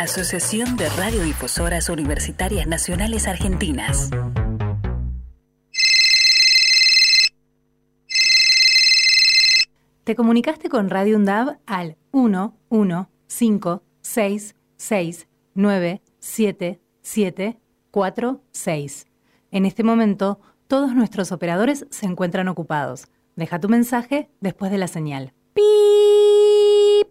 Asociación de Radiodifusoras Universitarias Nacionales Argentinas. Te comunicaste con Radio UNDAB al 1 1 5 6 6 9 7 7 4 6. En este momento, todos nuestros operadores se encuentran ocupados. Deja tu mensaje después de la señal. ¡Pip!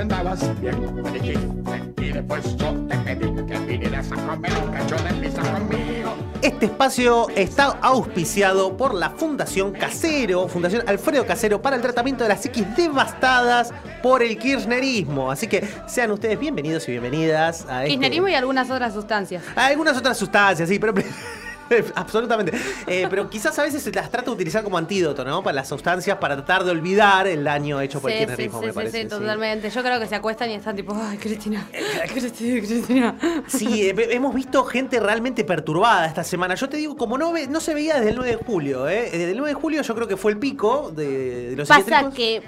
Te andabas bien. Me dijiste. Y después yo te pedí que vinieras a comer un cacho de pizza conmigo. Este espacio está auspiciado por la Fundación Casero, Fundación Alfredo Casero, para el tratamiento de las psiquis devastadas por el kirchnerismo. Así que sean ustedes bienvenidos y bienvenidas a este- Kirchnerismo y algunas otras sustancias. a algunas otras sustancias, sí, pero. Absolutamente. Eh, pero quizás a veces se las trata de utilizar como antídoto, ¿no? Para las sustancias, para tratar de olvidar el daño hecho por el kirchnerismo, sí, me parece. sí, totalmente. Yo creo que se acuestan y están tipo, ay, Cristina, Cristina, Cristina. Sí, eh, hemos visto gente realmente perturbada esta semana. Yo te digo, como no, ve- no se veía desde el 9 de julio, ¿eh? Desde el 9 de julio yo creo que fue el pico de, de los Pasa que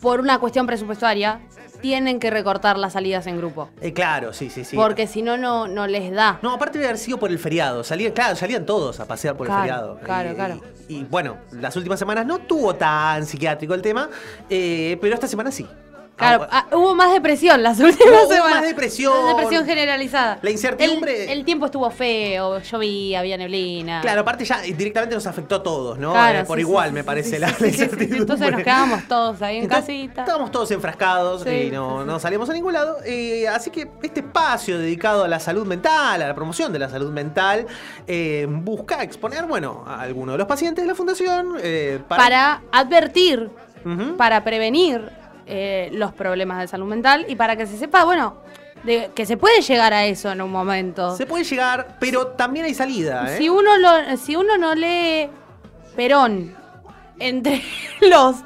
por una cuestión presupuestaria tienen que recortar las salidas en grupo. Eh, claro, sí, sí, sí. Porque si no, no, no les da. No, aparte de haber sido por el feriado. Salían, claro, salían todos a pasear por Claro, el feriado. claro, Y- claro. Y, y, bueno, las últimas semanas no tuvo tan psiquiátrico el tema, eh, pero esta semana sí. Claro, Ah, ah, hubo más depresión las últimas Hubo semanas. más depresión. Más depresión generalizada. La incertidumbre- El, el tiempo estuvo feo, llovía, había neblina. Claro, aparte ya directamente nos afectó a todos, ¿no? Claro, Eh, por sí, igual, sí, me parece sí, la, la incertidumbre. Entonces nos quedamos todos ahí en Entonces, casita. Estábamos todos enfrascados y no, no salíamos a ningún lado. Eh, así que este espacio dedicado a la salud mental, a la promoción de la salud mental, eh, busca exponer, bueno, a algunos de los pacientes de la fundación eh, para, para advertir, para prevenir eh, los problemas de salud mental y para que se sepa, bueno, de, que se puede llegar a eso en un momento. Se puede llegar, pero también hay salida, ¿eh? Si uno, lo, si uno no lee Perón entre los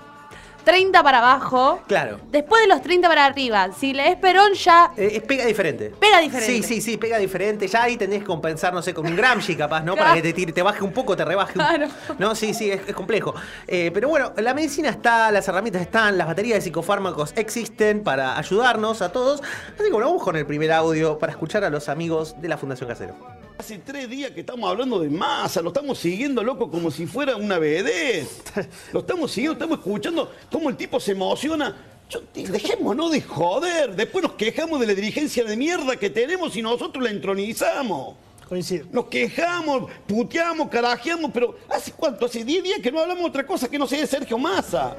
30 para abajo, Claro. después de los 30 para arriba, si lees Perón ya Eh, es pega diferente. pega diferente. Sí, sí, sí, pega diferente. Ya ahí tenés que compensar, no sé, con un Gramsci capaz, ¿no? Para que te, tire- te baje un poco, te rebaje un Claro. No, sí, sí, es, es complejo. Eh, pero bueno, la medicina está, las herramientas están, las baterías de psicofármacos existen para ayudarnos a todos. Así que bueno, vamos con el primer audio para escuchar a los amigos de la Fundación Casero. Hace tres días que estamos hablando de masa, lo estamos siguiendo, loco, como si fuera una BD. Lo estamos siguiendo, estamos escuchando cómo el tipo se emociona. Yo, dejémonos de joder. Después nos quejamos de la dirigencia de mierda que tenemos y nosotros la entronizamos. Coincido. Nos quejamos, puteamos, carajeamos, pero ¿hace cuánto? Hace 10 días que no hablamos de otra cosa que no sea de Sergio Massa.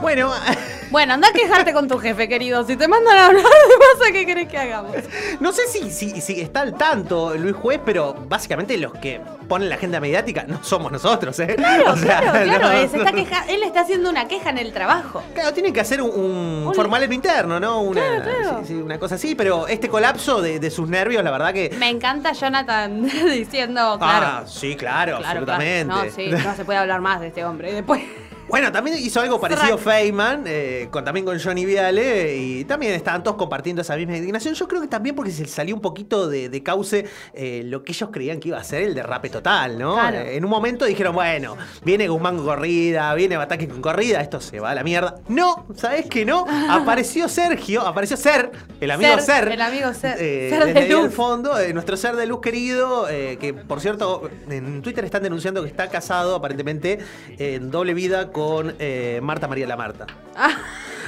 Bueno, Bueno, anda a quejarte con tu jefe, querido. Si te mandan a hablar de masa, ¿qué querés que hagamos? no sé si, si, si está al tanto Luis Juez, pero básicamente los que ponen la agenda mediática no somos nosotros, ¿eh? Claro, O sea, claro, claro. no, está queja- él está haciendo una queja en el trabajo. Claro, tienen que hacer un, un Un- formalero interno, ¿no? Una, Claro, claro. sí, sí, una cosa así, pero este colapso de, de sus nervios, la verdad que. Me encanta Jonathan diciendo, claro. Ah, sí, claro, absolutamente. No, sí, no se puede hablar más de este hombre. Después, Bueno, también hizo algo parecido Feynman, eh, con, también con Johnny Viale, y también estaban todos compartiendo esa misma indignación. Yo creo que también porque se salió un poquito de, de cauce eh, lo que ellos creían que iba a ser el derrape total, ¿no? Claro. Eh, en un momento dijeron, bueno, viene Guzmán con corrida, viene Bataque con corrida, esto se va a la mierda. No, ¿sabés que no? Apareció Sergio, apareció Ser, el amigo Ser. Ser, el amigo Ser. eh, Ser de desde al luz. fondo, eh, nuestro ser de luz querido, eh, que por cierto, en Twitter están denunciando que está casado aparentemente en doble vida con eh, Marta María la Marta. Ah.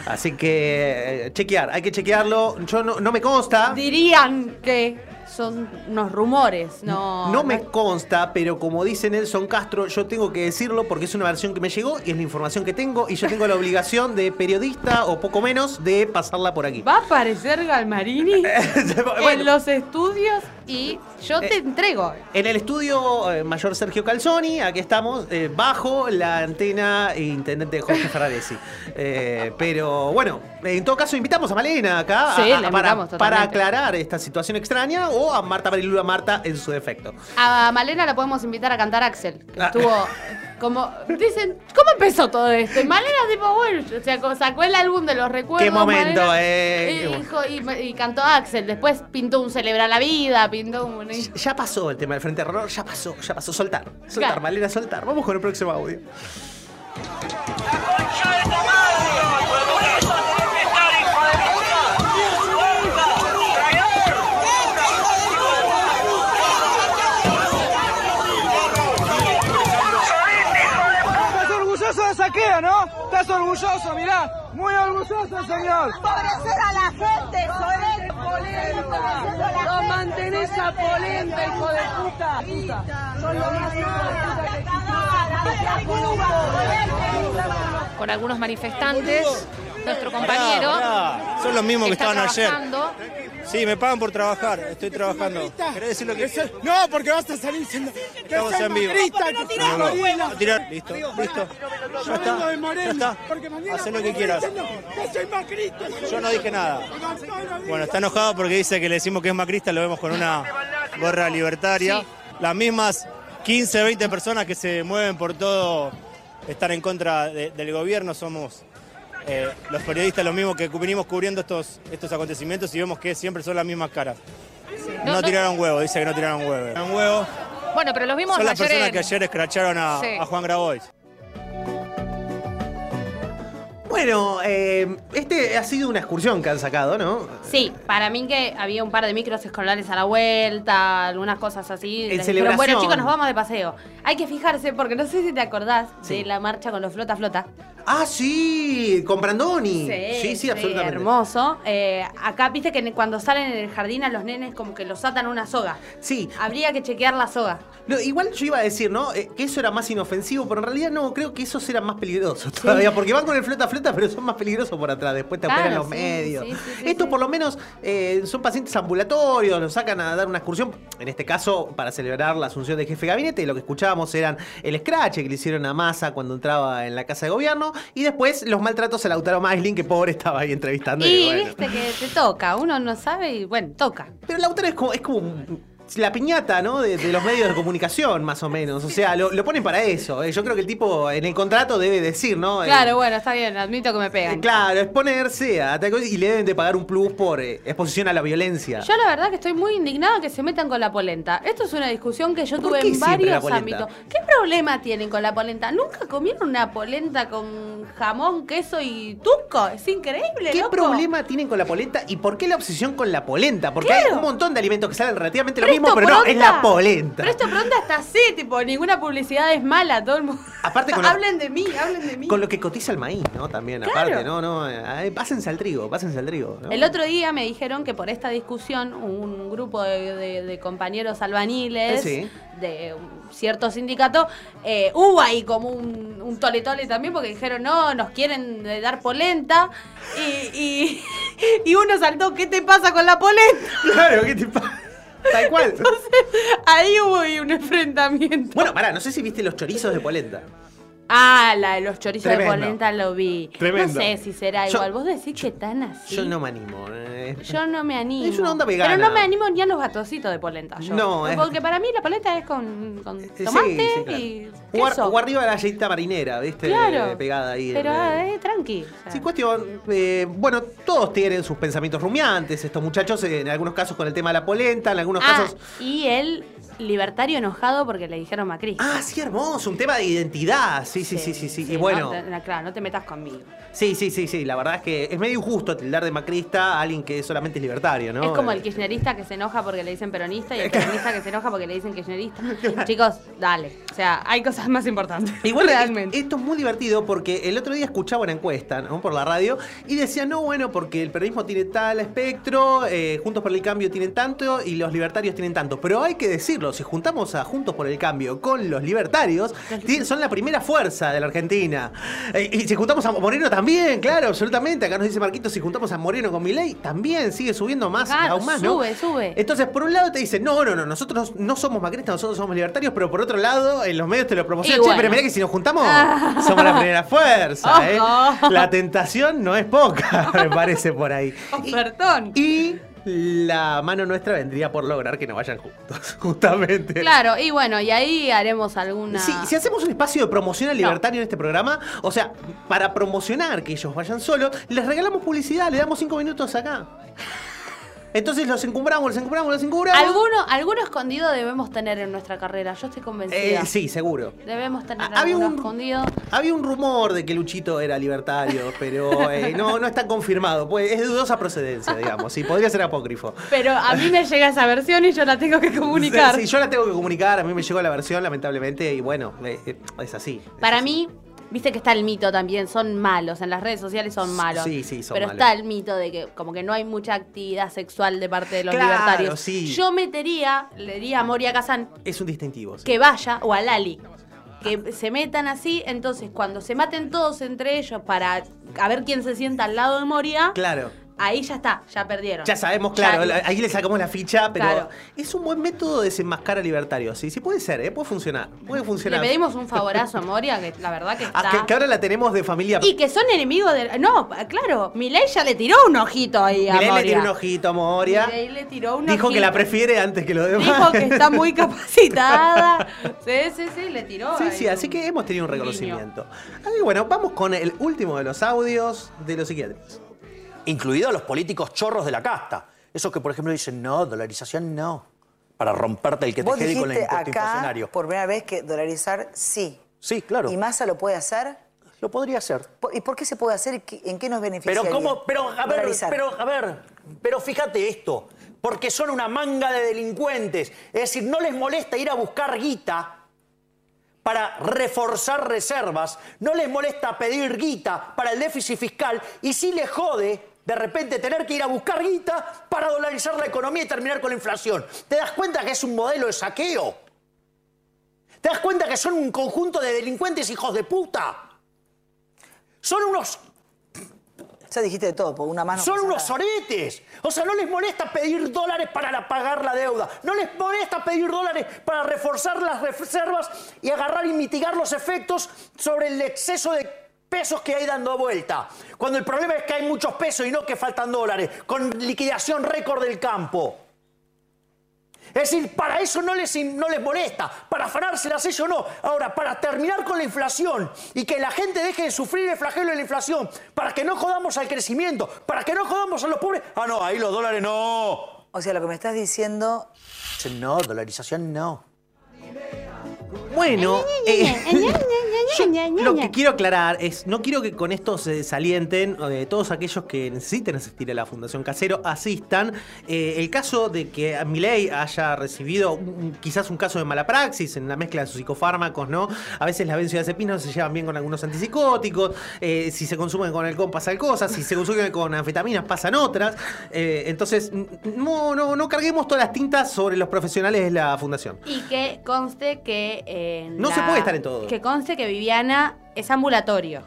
Así que eh, chequear, hay que chequearlo. Yo no, no me consta. Dirían que son unos rumores, no. No me consta, pero como dice Nelson Castro, yo tengo que decirlo porque es una versión que me llegó y es la información que tengo y yo tengo la obligación de periodista o poco menos de pasarla por aquí. Va a aparecer Galmarini Bueno. en los estudios y yo te Eh, entrego. En el estudio eh, mayor Sergio Calzoni, aquí estamos, eh, bajo la antena intendente Jorge Ferraresi. Pero bueno, en todo caso invitamos a Malena acá Sí, a- a- la para, para aclarar esta situación extraña o a Marta Marilula Marta en su defecto. A Malena la podemos invitar a cantar Axel, que Ah. estuvo como. Dicen, ¿cómo empezó todo esto? Y Malena, tipo, bueno, o sea, sacó el álbum de los recuerdos. Qué momento, Malena, eh, Y, qué mo- dijo- y- y cantó Axel. Después pintó un Celebrar la Vida, pintó un. Ya pasó el tema del Frente Terror, ya pasó, ya pasó. Soltar, soltar, Claro. Malena, soltar. Vamos con el próximo audio. Estás de saqueo, ¿no? Estás orgulloso, mirá. Muy orgulloso, señor. Favorecer a la gente, polenta. No mantenés a polenta, hijo de puta. Son los más hijos de puta que con algunos manifestantes. Nuestro compañero. Pará, Son los mismos que, estaban ayer. trabajando. Sí, me pagan por trabajar. Estoy trabajando. ¿Querés decir lo que No, porque vas a salir diciendo que Estamos en vivo. No, no, no. tirar. Listo, listo. Yo vengo de porque mañana Hacé lo que quieras. Que soy macrista. Yo no dije nada. Bueno, está enojado porque dice que le decimos que es macrista, lo vemos con una gorra libertaria. Las mismas 15, 20 personas que se mueven por todo estar en contra de- del gobierno somos eh, los periodistas los mismos que venimos cubriendo estos, estos acontecimientos y vemos que siempre son las mismas caras. No, No no- tiraron huevo, dice que no tiraron huevo. Tiraron huevo. Bueno, pero los vimos Son las ayer personas en- que ayer escracharon a, Sí. a Juan Grabois. Bueno, eh, este ha sido una excursión que han sacado, ¿no? Sí, para mí que había un par de micros escolares a la vuelta, algunas cosas así. En Les dijeron, bueno, chicos, nos vamos de paseo. Hay que fijarse, porque no sé si te acordás de la marcha con los flota flota. Ah, sí, con Brandoni. Sí, sí, absolutamente. Hermoso. Eh, acá, viste que cuando salen en el jardín a los nenes como que los atan a una soga. Sí. Habría que chequear la soga. No, igual yo iba a decir, ¿no? Eh, que eso era más inofensivo, pero en realidad no, creo que esos eran más peligrosos todavía, porque van con el flota flota, pero son más peligrosos por atrás, después te Claro, operan los sí, medios. sí, Estos por lo menos eh, son pacientes ambulatorios, los sacan a dar una excursión, en este caso para celebrar la asunción del jefe de gabinete, y lo que escuchábamos eran el scratch que le hicieron a Massa cuando entraba en la casa de gobierno, y después los maltratos a Lautaro Maislin, que pobre estaba ahí entrevistando. Y bueno. viste que te toca, uno no sabe y bueno, toca. Pero Lautaro es como, es como un- la piñata, ¿no? De, de los medios de comunicación, más o menos. O sea, lo, lo ponen para eso. eh. Yo creo que el tipo en el contrato debe decir, ¿no? Eh, Claro, bueno, está bien, admito que me pegan. eh, claro, exponerse a tal cosa y le deben de pagar un plus por eh, exposición a la violencia. Yo la verdad que estoy muy indignada que se metan con la polenta. Esto es una discusión que yo ¿Por tuve en varios ámbitos. ¿Qué problema tienen con la polenta? ¿Nunca comieron una polenta con jamón, queso y tuco? Es increíble, ¿Qué loco. problema tienen con la polenta y por qué la obsesión con la polenta? Porque hay un montón de alimentos que salen relativamente lo Presto mismo, pero no, es pronta. la polenta. Pero esto pronto está así, tipo, ninguna publicidad es mala, todo el mundo. Aparte con hablen de mí, hablen de mí. Con lo que cotiza el maíz, ¿no? También, Claro. aparte, no, no. eh, pásense al trigo, pásense al trigo. ¿no? El otro día me dijeron que por esta discusión un grupo de, de- de compañeros albaniles Eh, sí. de un cierto sindicato eh, hubo ahí como un, un tole tole también porque dijeron no, nos quieren eh, dar polenta y, y, y uno saltó, ¿qué te pasa con la polenta? Claro, ¿qué te pasa? Tal cual. Ahí hubo un enfrentamiento. Bueno, pará, no sé si viste los chorizos de polenta. Ah, la de los chorizos Tremendo. de polenta lo vi. Tremendo. No sé si será Yo- igual. Vos decís que tan así. Yo no me animo. eh. Yo no me animo. Es una onda vegana. Pero no me animo ni a los batocitos de polenta. Yo. No, es- Porque para mí la polenta es con, con Sí, tomate sí, claro. y O, ar- queso. o arriba de la galletita marinera, ¿viste? Claro. Eh, Pegada ahí. Pero eh, eh, tranqui. o sea. Sí, cuestión. eh, bueno, todos tienen sus pensamientos rumiantes, estos muchachos, en algunos casos con el tema de la polenta, en algunos Ah, casos. y el libertario enojado porque le dijeron Macri. Ah, sí, hermoso, un tema de identidad. Sí, sí, sí, sí, sí. y bueno, no te- claro, no te metas conmigo. sí, sí, sí, sí. La verdad es que es medio injusto tildar de macrista a alguien que solamente es libertario, ¿no? Es como Eh, el kirchnerista que se enoja porque le dicen peronista y el peronista que se enoja porque le dicen kirchnerista. Chicos, dale. O sea, hay cosas más importantes. Igual realmente. esto es muy divertido porque el otro día escuchaba una encuesta ¿no? por la radio y decía, no, bueno, porque el peronismo tiene tal espectro, eh, Juntos por el Cambio tienen tanto y los libertarios tienen tanto. Pero hay que decirlo, si juntamos a Juntos por el Cambio con los libertarios, son la primera fuerza de la Argentina. Eh, y si juntamos a Moreno también, claro, absolutamente. Acá nos dice Marquito, si juntamos a Moreno con Milei, también sigue subiendo más, Claro, aún más, ¿no? sube, sube. Entonces, por un lado te dicen, no, no, no, nosotros no somos macristas, nosotros somos libertarios, pero por otro lado, en los medios te lo promocionan. Bueno. pero mirá que si nos juntamos, Ah. somos la primera fuerza, ¿eh? La tentación no es poca, me parece por ahí. Ofertón. Y la mano nuestra vendría por lograr que no vayan juntos, justamente. Claro, y bueno, y ahí haremos alguna. Sí, si hacemos un espacio de promoción al libertario en este programa, o sea, para promocionar que ellos vayan solos, les regalamos publicidad, le damos cinco minutos acá. Entonces los encumbramos, los encumbramos, los encumbramos. Alguno, alguno escondido debemos tener en nuestra carrera, yo estoy convencida. Eh, sí, seguro. Debemos tener Ah, había alguno un- escondido. Había un rumor de que Luchito era libertario, pero eh, no, no está confirmado. Pues es de dudosa procedencia, digamos. Sí, podría ser apócrifo. Pero a mí me llega esa versión y yo la tengo que comunicar. Sí, yo la tengo que comunicar. A mí me llegó la versión, lamentablemente, y bueno, eh, eh, es así. Para mí, viste que está el mito también, son malos, en las redes sociales son malos. Sí, sí, son Pero malos. está el mito de que como que no hay mucha actividad sexual de parte de los Claro, libertarios. sí. Yo metería, le diría a Moria Kazan Es un distintivo. sí. que vaya, o a Lali, que se metan así, entonces cuando se maten todos entre ellos para a ver quién se sienta al lado de Moria, Claro. Ahí ya está, ya perdieron. Ya sabemos, claro, Ya- ahí le sacamos la ficha, pero Claro. es un buen método de desenmascar a libertarios. Sí, sí puede ser, ¿eh? puede funcionar. Puede Le funcionar. pedimos un favorazo a Moria, que la verdad que está... Ah, que, que ahora la tenemos de familia. Y que son enemigos de... No, claro, Milei ya le tiró un ojito ahí a Milei le Moria. tiró un ojito a Moria. Milei le tiró un Dijo que la prefiere antes que lo demás. Dijo que está muy capacitada. Sí, sí, sí, le tiró. Sí, sí, así que hemos tenido un reconocimiento. Así que bueno, vamos con el último de los audios de los psiquiátricos. Incluidos los políticos chorros de la casta. Esos que, por ejemplo, dicen, no, dolarización no. Para romperte el que te quede con el impuesto acá por primera vez que dolarizar sí. Sí, claro. ¿Y Massa lo puede hacer? Lo podría hacer. ¿Y por qué se puede hacer? ¿En qué nos beneficia? Pero cómo, pero a ver, pero a ver, pero fíjate esto, porque son una manga de delincuentes, es decir, no les molesta ir a buscar guita para reforzar reservas, no les molesta pedir guita para el déficit fiscal y sí les jode de repente tener que ir a buscar guita para dolarizar la economía y terminar con la inflación. ¿Te das cuenta que es un modelo de saqueo? ¿Te das cuenta que son un conjunto de delincuentes hijos de puta? Son unos Ya dijiste de todo, por una mano. son unos soretes. O sea, no les molesta pedir dólares para la- pagar la deuda. No les molesta pedir dólares para reforzar las reservas y agarrar y mitigar los efectos sobre el exceso de pesos que hay dando vuelta. Cuando el problema es que hay muchos pesos y no que faltan dólares, con liquidación récord del campo. Es decir, para eso no les, no les molesta, para afanárselas ellos no. Ahora, para terminar con la inflación y que la gente deje de sufrir el flagelo de la inflación, para que no jodamos al crecimiento, para que no jodamos a los pobres. Ah, no, ahí los dólares no. O sea, lo que me estás diciendo. No, dolarización no. Bueno, eh, yo lo que quiero aclarar es, no quiero que con esto se desalienten eh, todos aquellos que necesiten asistir a la Fundación Casero, asistan. Eh, el caso de que Milei haya recibido un- quizás un caso de mala praxis en la mezcla de sus psicofármacos, ¿no? A veces las benzodiazepinas no se llevan bien con algunos antipsicóticos, eh, si se consumen con alcohol pasan cosas, si se consumen con anfetaminas pasan otras. Eh, entonces, no, no, no carguemos todas las tintas sobre los profesionales de la Fundación. Y que conste que. En No se puede estar en todo. Que conste que Viviana es ambulatorio.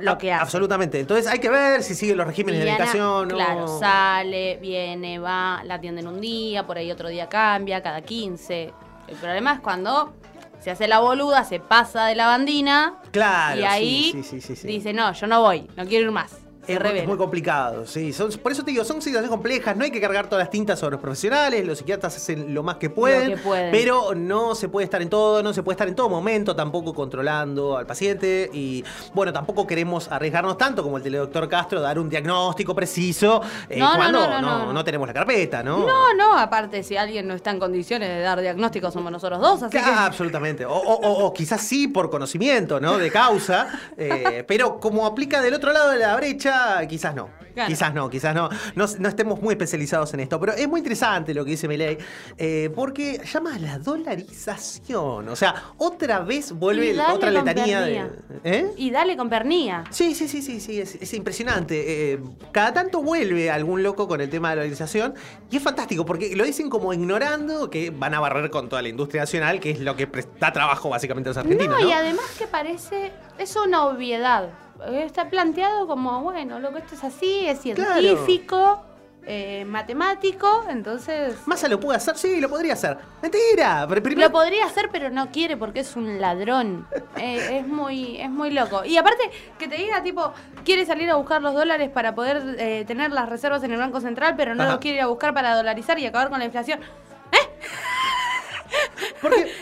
lo que hace. Absolutamente. Entonces hay que ver si siguen los regímenes Viviana, de. ¿no? Claro, sale, viene, va, la atienden un día, por ahí otro día cambia, cada 15. El problema es cuando se hace la boluda, se pasa de la bandina. Claro, Y ahí sí, sí, sí, sí. dice, no, yo no voy, no quiero ir más. Se Es, muy complicado, sí. Son- por eso te digo, son situaciones complejas. No hay que cargar todas las tintas sobre los profesionales. Los psiquiatras hacen lo más que pueden. que pueden. Pero no se puede estar en todo, no se puede estar en todo momento tampoco controlando al paciente. Y bueno, tampoco queremos arriesgarnos tanto como el teledoctor Castro, dar un diagnóstico preciso eh, No, cuando no, no, no. tenemos la carpeta, ¿no? No, no, aparte, si alguien no está en condiciones de dar diagnóstico, somos nosotros dos, así que. Ah, absolutamente. O, o- o- o quizás sí por conocimiento, ¿no? De causa. eh, pero como aplica del otro lado de la brecha, quizás no. Claro. Quizás no, quizás no. no. no estemos muy especializados en esto. Pero es muy interesante lo que dice Milei. eh, porque llama a la dolarización. O sea, otra vez vuelve otra letanía de. ¿Eh? Y dale con pernía. Sí, sí, sí, sí, sí, es, es impresionante. Eh, cada tanto vuelve algún loco con el tema de la dolarización y es fantástico porque lo dicen como ignorando que van a barrer con toda la industria nacional, que es lo que da trabajo básicamente a los argentinos. no, ¿no? y además que parece. Es una obviedad. Está planteado como, bueno, lo que esto es así, es científico, eh, matemático, entonces. Massa lo puede hacer, sí, lo podría hacer. Mentira. primero- Lo podría hacer, pero no quiere porque es un ladrón. Eh, es muy es muy loco. Y aparte, que te diga, tipo, quiere salir a buscar los dólares para poder eh, tener las reservas en el Banco Central, pero no Ajá. los quiere ir a buscar para dolarizar y acabar con la inflación. ¿Eh?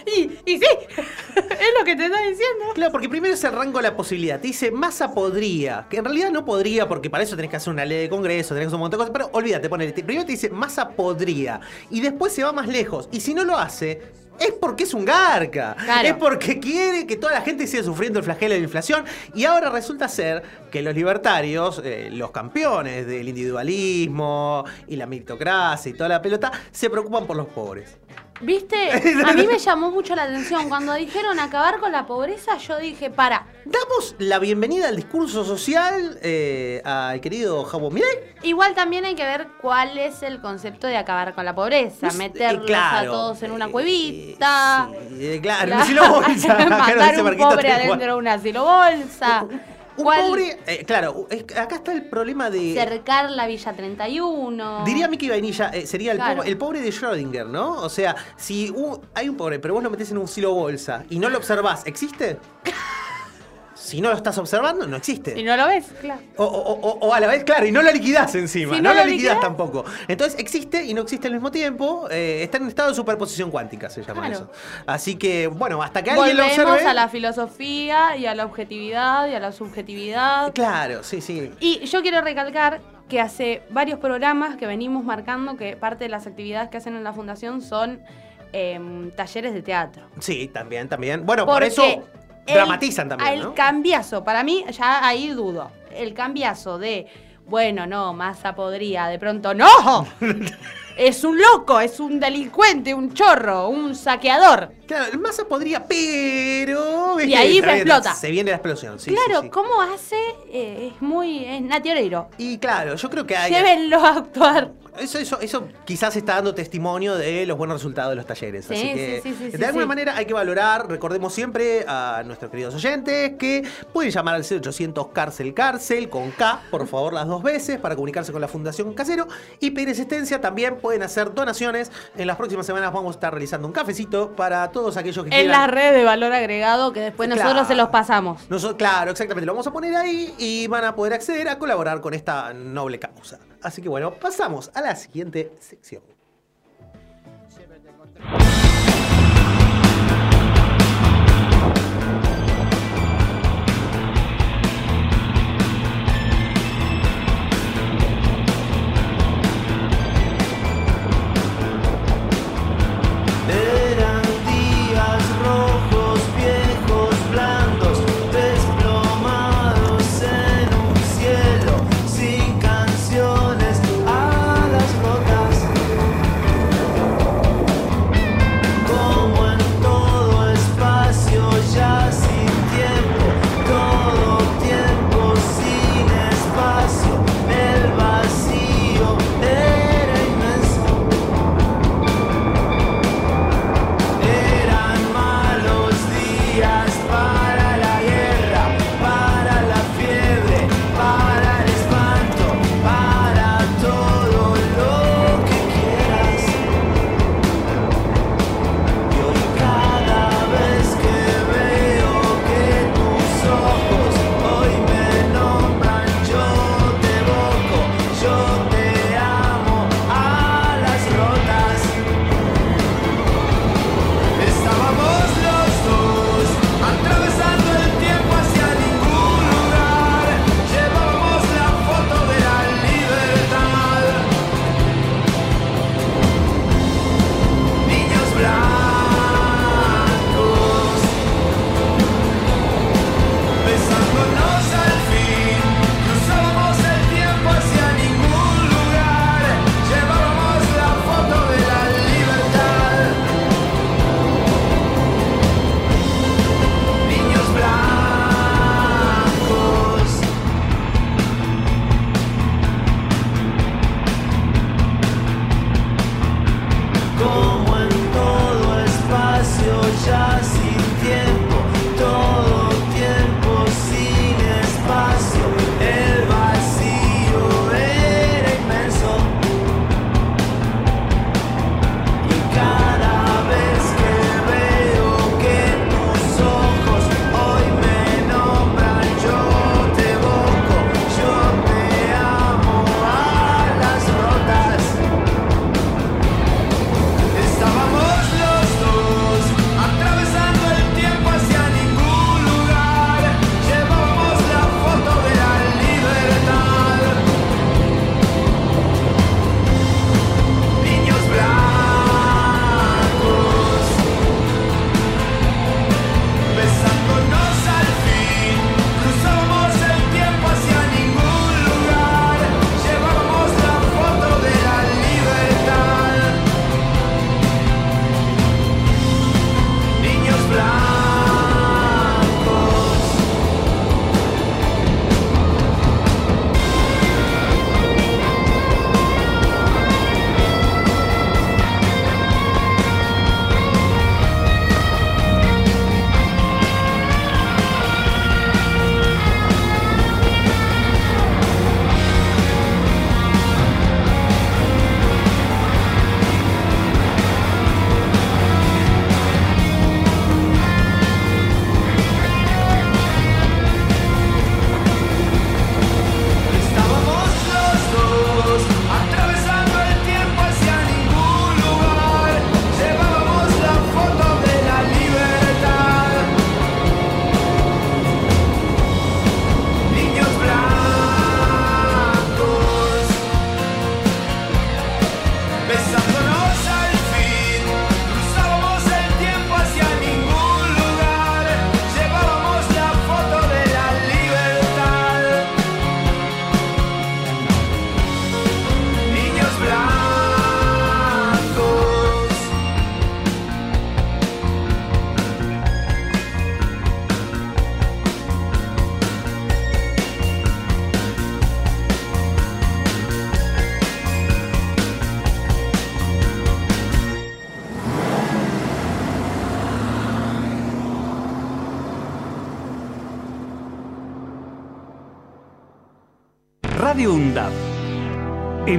Y, y sí, es lo que te está diciendo. Claro, porque primero se arranca la posibilidad. Te dice, Massa podría. Que en realidad no podría, porque para eso tenés que hacer una ley de congreso, tenés que hacer un montón de cosas. Pero olvídate, ponele. Primero te dice, Massa podría. Y después se va más lejos. Y si no lo hace, es porque es un garca. Claro. Es porque quiere que toda la gente siga sufriendo el flagelo de la inflación. Y ahora resulta ser que los libertarios, eh, los campeones del individualismo y la meritocracia y toda la pelota, se preocupan por los pobres. ¿Viste? A mí me llamó mucho la atención. Cuando dijeron acabar con la pobreza, yo dije, para. Damos la bienvenida al discurso social eh, al querido Jabo Milei. Igual también hay que ver cuál es el concepto de acabar con la pobreza. Meterlos eh, claro. a todos en una cuevita. Eh, claro, Claro. un asilo bolsa. Acá no Mandar dice un pobre adentro de una asilo bolsa. Un ¿Cuál? pobre, eh, claro, es- acá está el problema de. Cercar la Villa 31. Diría Miki Vainilla, eh, sería el, Claro. pobre, el pobre de Schrödinger, ¿no? O sea, si un- hay un pobre, pero vos lo metés en un silo bolsa y no lo observás, ¿existe? Si no lo estás observando, no existe. Si no lo ves, claro. O, o- o- o a la vez, claro, y no lo liquidás encima. Si no, no lo lo liquidás liquidás. tampoco. Entonces existe y no existe al mismo tiempo. eh, está en estado de superposición cuántica, se llama Claro. eso. Así que, bueno, hasta que alguien lo Volvemos observe. a la filosofía y a la objetividad y a la subjetividad. Claro, sí, sí. Y yo quiero recalcar que hace varios programas que venimos marcando que parte de las actividades que hacen en la fundación son em, talleres de teatro. Sí, también, también. Bueno, por eso dramatizan también, El ¿no? cambiazo, para mí, ya ahí dudo. El cambiazo de, bueno, no, Massa podría, de pronto, ¡no! es un loco, es un delincuente, un chorro, un saqueador. Claro, el Massa podría, pero. Y ahí bien, explota. Se viene la explosión, sí. claro, sí, sí. ¿cómo hace? Eh, es muy. Es Nati Oreiro. Y claro, yo creo que hay. Llévenlo a actuar. Eso, eso, eso quizás está dando testimonio de los buenos resultados de los talleres. Sí, Así que, sí, de alguna manera hay que valorar, recordemos siempre a nuestros queridos oyentes que pueden llamar al 0800 cárcel cárcel con K, por favor, las dos veces para comunicarse con la Fundación Casero y pedir asistencia. También pueden hacer donaciones. En las próximas semanas vamos a estar realizando un cafecito para todos aquellos que En quieran. la red de valor agregado que después nosotros se los pasamos. Nosotros, claro, exactamente. Lo vamos a poner ahí y van a poder acceder a colaborar con esta noble causa. Así que bueno, pasamos a la siguiente sección.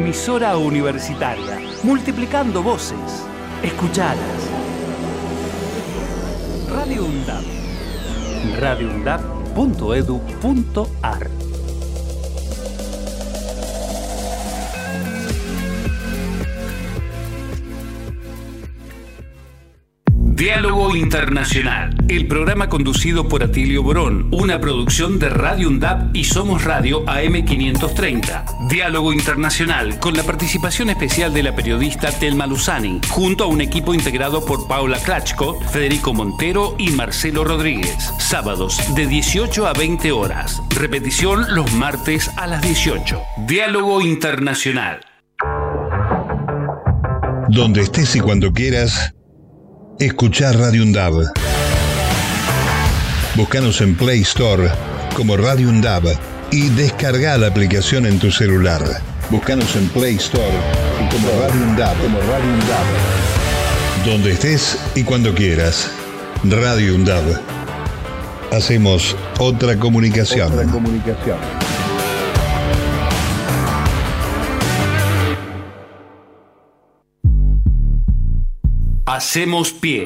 Emisora universitaria. Multiplicando voces. Escuchadas. Radio UNDAP. radioundap.edu.ar Diálogo Internacional, el programa conducido por Atilio Borón, una producción de Radio UNDAP y Somos Radio AM530. Diálogo Internacional, con la participación especial de la periodista Telma Luzani, junto a un equipo integrado por Paula Klachko, Federico Montero y Marcelo Rodríguez. Sábados de 18 a 20 horas. Repetición los martes a las 18. Diálogo Internacional. Donde estés y cuando quieras, escuchar Radio Undab. Búscanos en Play Store como Radio Undab y descarga la aplicación en tu celular. Búscanos en Play Store como Radio Undab. Como Radio Undab. Donde estés y cuando quieras. Radio Undab. Hacemos otra comunicación. Otra comunicación. Hacemos pie.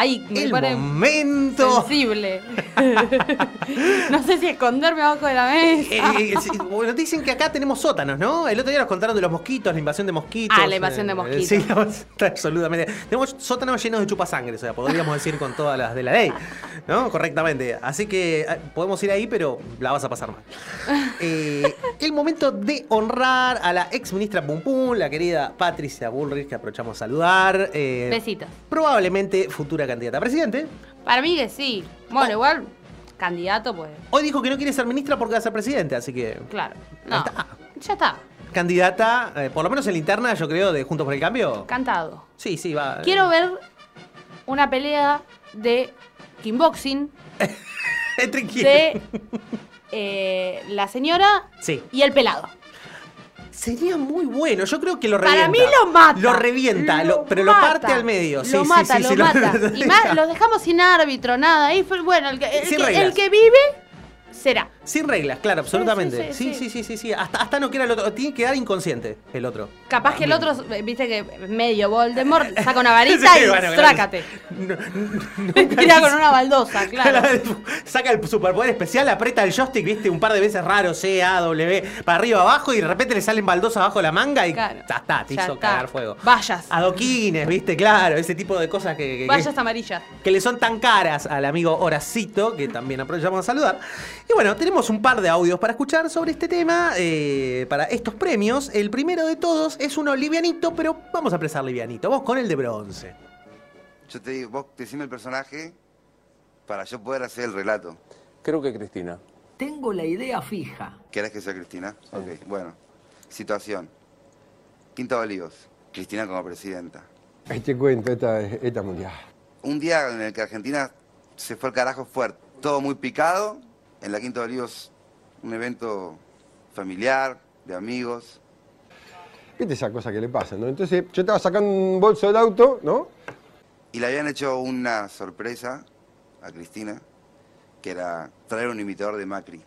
Ay, me El pone momento. sensible. no sé si esconderme abajo de la mesa. Eh, eh, sí, bueno, dicen que acá tenemos sótanos, ¿no? El otro día nos contaron de los mosquitos, la invasión de mosquitos. Ah, la invasión de Eh, mosquitos. Sí, absolutamente. Tenemos sótanos llenos de chupasangre, o sea, podríamos decir con todas las de la ley, ¿no? Correctamente. Así que eh, podemos ir ahí, pero la vas a pasar mal. El momento de honrar a la ex ministra Pum Pum, la querida Patricia Bullrich, que aprovechamos a saludar. Besitos. Probablemente futura candidata a presidente. Para mí que sí. Bueno, igual, candidato, pues, Hoy dijo que no quiere ser ministra porque va a ser presidente, así que claro. No, ya está. candidata, eh, por lo menos en la interna, yo creo, de Juntos por el Cambio. Cantado. Sí, sí, va. Quiero ver una pelea de kickboxing Entre quién. de eh, la señora Sí. y el pelado. Sería muy bueno. Yo creo que lo Para revienta. mí lo mata. Lo revienta, Lo lo- pero lo parte al medio. Lo sí, mata, sí, lo mata. y más, lo dejamos sin árbitro, nada. Y fue, bueno, el que, el que vive será. Sin reglas, claro, absolutamente. sí, Sí, sí, sí, sí, sí. Hasta, hasta no queda el otro. Tiene que quedar inconsciente el otro. Capaz que el otro, eh, viste que medio Voldemort saca una varita Sí, y bueno, claro. trácate. Tira con una baldosa, claro. Saca el superpoder especial, aprieta el joystick, viste, un par de veces raro, C, A, W, para arriba, abajo, y de repente le salen baldosas abajo de la manga y Claro. ya está, te Ya hizo está. cagar fuego. Vallas. Adoquines, viste, claro, ese tipo de cosas que, que- que- Vallas amarillas. que le son tan caras al amigo Horacito, que también aprovechamos a saludar. Y bueno, tenemos un par de audios para escuchar sobre este tema, eh, para estos premios. El primero de todos es uno livianito, pero vamos a empezar livianito. Vamos con el de bronce. Yo te digo, vos decime el personaje para yo poder hacer el relato. Creo que Cristina. Tengo la idea fija. ¿Querés que sea Cristina? Ok, bueno. Situación. Quinta de Olivos. Cristina como presidenta. Este cuento, esta, esta mundial. Un día en el que Argentina se fue al carajo fuerte. Todo muy picado. En la Quinta de Olivos, un evento familiar, de amigos. Viste esa cosa que le pasa, ¿no? Entonces, yo estaba sacando un bolso del auto, ¿no? Y le habían hecho una sorpresa a Cristina, que era traer un imitador de Macri.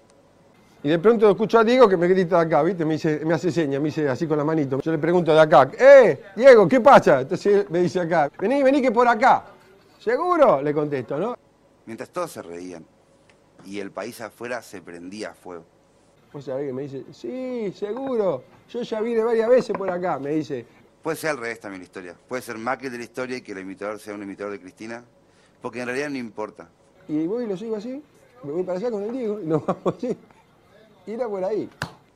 Y de pronto escucho a Diego que me grita de acá, ¿viste? Me, dice, me hace seña, me dice así con la manito. Yo le pregunto de acá, ¡eh, Diego, qué pasa? Entonces me dice acá, vení, vení que por acá. ¿Seguro? Le contesto, ¿no? Mientras todos se reían y el país afuera se prendía a fuego. Vos sabés que me dice, sí, seguro. Yo ya vine varias veces por acá, me dice. Puede ser al revés también la historia. Puede ser Macri de la historia y que el imitador sea un imitador de Cristina, porque en realidad no importa. Y voy y lo sigo así, me voy para allá con el Diego y nos vamos así. Y era por ahí.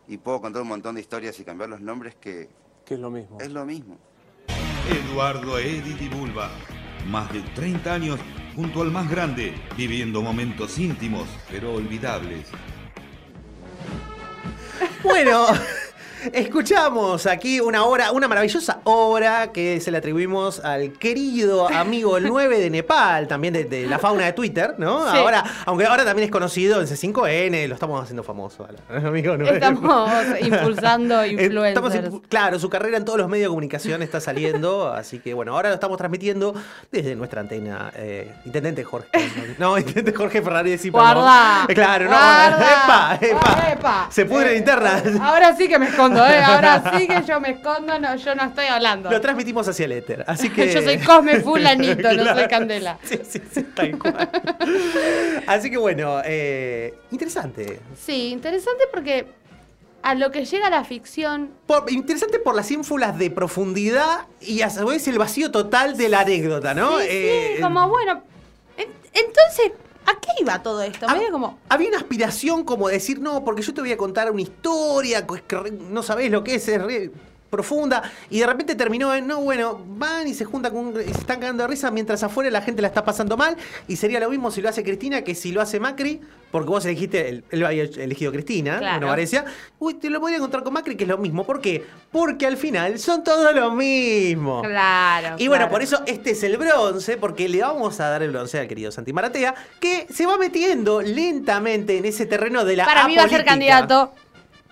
Y puedo contar un montón de historias y cambiar los nombres que... Que es lo mismo. Es lo mismo. Eduardo Edith y Bulba. Más de 30 años junto al más grande, viviendo momentos íntimos pero olvidables. Bueno, escuchamos aquí una obra, una maravillosa obra que se le atribuimos al querido amigo el 9 de Nepal, también de, de la fauna de Twitter, ¿no? Sí. Ahora, aunque ahora también es conocido en C5N, lo estamos haciendo famoso amigo 9. Estamos impulsando influencers. Estamos impu- claro, su carrera en todos los medios de comunicación está saliendo, así que bueno, ahora lo estamos transmitiendo desde nuestra antena. eh, Intendente Jorge. No, Intendente Jorge Ferrari sí. Guarda. Eh, Claro, no. Guarda. Epa, epa. Epa. Se pudre en interna. Ahora sí que me escondo, ¿eh? Ahora sí que yo me escondo, no, yo no estoy hablando. Lo transmitimos hacia el éter, así que... Yo soy Cosme Fulanito, no soy. Candela. Sí, sí, sí, tal cual. Así que bueno, eh, interesante. Sí, interesante porque a lo que llega la ficción, Por- interesante por las ínfulas de profundidad y a su vez el vacío total de la anécdota, ¿no? sí, Eh, sí, como bueno, en- entonces, ¿a qué iba todo esto? Medio como, Había una aspiración como decir, no, porque yo te voy a contar una historia re- no sabés lo que es, es re profunda, y de repente terminó en, no, bueno, van y se juntan con, y se están cagando de risa mientras afuera la gente la está pasando mal, y sería lo mismo si lo hace Cristina que si lo hace Macri, porque vos elegiste, él, él había elegido Cristina, Claro. no parecía, uy, te lo podría encontrar con Macri, que es lo mismo, ¿por qué? Porque al final son todos lo mismo. claro. Y bueno, claro. por eso este es el bronce, porque le vamos a dar el bronce al querido Santi Maratea, que se va metiendo lentamente en ese terreno de la Para mí va a ser candidato.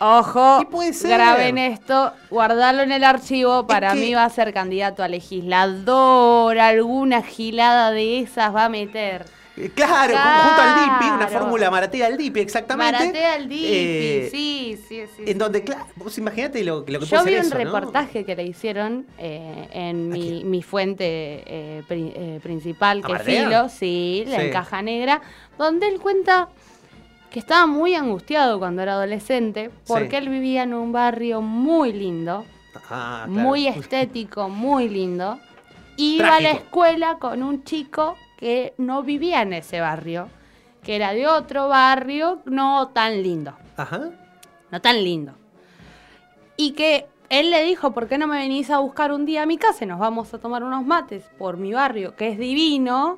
Ojo, ser. graben esto, guardarlo en el archivo. Para que- mí va a ser candidato a legislador, alguna gilada de esas va a meter. Eh, Claro, junto al DIPI, una fórmula Maratea al DIPI, exactamente. Maratea al DIPI, Eh, sí, sí, sí. En donde, claro, vos imaginate lo, lo que Yo puede vi ser un eso, ¿no? reportaje que le hicieron eh, en mi, mi fuente eh, pri- principal, ¿A que es? Filo, sí, la Sí. en Caja Negra, donde él cuenta que estaba muy angustiado cuando era adolescente, porque Sí. él vivía en un barrio muy lindo, Ah, claro. muy estético, muy lindo. Iba a la escuela con un chico que no vivía en ese barrio, que era de otro barrio no tan lindo. Ajá. No tan lindo. Y que él le dijo, ¿por qué no me venís a buscar un día a mi casa y nos vamos a tomar unos mates por mi barrio, que es divino?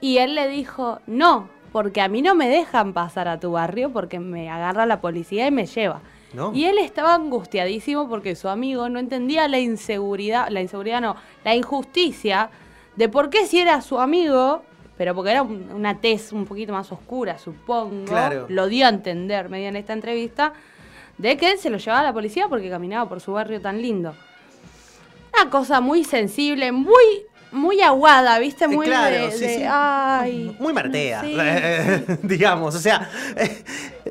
Y él le dijo, no, porque a mí no me dejan pasar a tu barrio porque me agarra la policía y me lleva. ¿No? Y él estaba angustiadísimo porque su amigo no entendía la inseguridad, la inseguridad no, la injusticia de por qué si era su amigo, pero porque era un- una tez un poquito más oscura, supongo, Claro. lo dio a entender medio en esta entrevista, de que se lo llevaba a la policía porque caminaba por su barrio tan lindo. Una cosa muy sensible, muy, muy aguada, ¿viste? Muy claro, de, sí, de, sí. ay. Muy martea, digamos. O sea,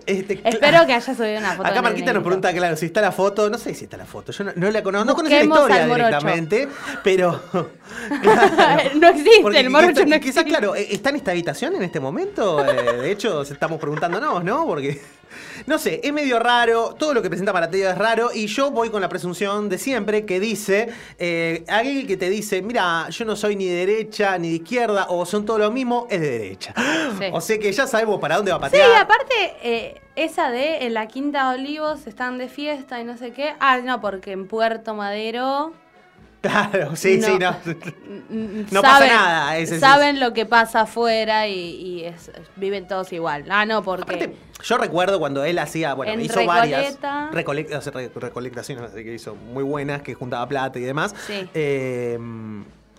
este, Espero que haya subido una foto. Acá Marquita nos pregunta, claro, si está la foto. No sé si está la foto. Yo no, no la conozco. No conozco la historia directamente, pero. no existe, Porque el morocho no Quizás, claro, eh, ¿está en esta habitación en este momento? Eh, de hecho, estamos preguntándonos, ¿no? Porque. No sé, es medio raro, todo lo que presenta Maratea es raro y yo voy con la presunción de siempre que dice, eh, alguien que te dice, mira, yo no soy ni de derecha ni de izquierda o son todo lo mismo, es de derecha. Sí. O sea que ya sabemos para dónde va a Sí, patear. aparte, eh, esa de en la Quinta de Olivos están de fiesta y no sé qué. Ah, no, porque en Puerto Madero. Claro, sí, No. sí, no. No pasa nada, es- es- saben lo que pasa afuera y, y es- viven todos igual. Ah, no, porque. Yo recuerdo cuando él hacía, bueno, En hizo varias Recoleta. recolec- o sea, re- recolectaciones que hizo muy buenas, que juntaba plata y demás. Sí. Eh,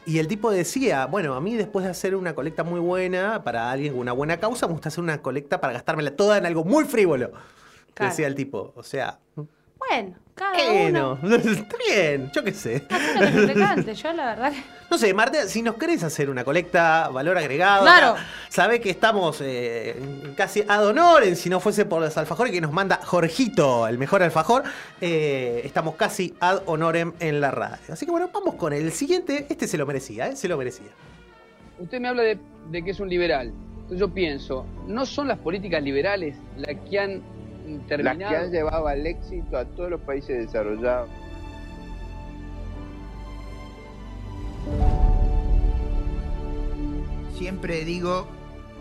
y el tipo decía, bueno, a mí después de hacer una colecta muy buena para alguien con una buena causa, me gusta hacer una colecta para gastármela toda en algo muy frívolo. Claro. Decía el tipo, o sea, Bueno, cada bueno, uno. está bien, yo qué sé. hace lo que se te cante. Yo, la verdad. que- No sé, Marta, si nos querés hacer una colecta, valor agregado, Claro. sabe que estamos eh, casi ad honorem, si no fuese por los alfajores que nos manda Jorgito, el mejor alfajor, eh, estamos casi ad honorem en la radio. Así que bueno, vamos con el siguiente, este se lo merecía, ¿eh? se lo merecía. Usted me habla de, de que es un liberal. Entonces yo pienso, ¿no son las políticas liberales las que han terminado? Las que han llevado al éxito a todos los países desarrollados. Siempre digo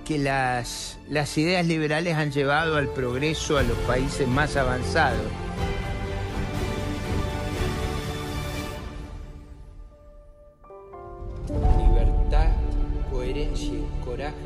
que las, las ideas liberales han llevado al progreso a los países más avanzados. Libertad, coherencia y coraje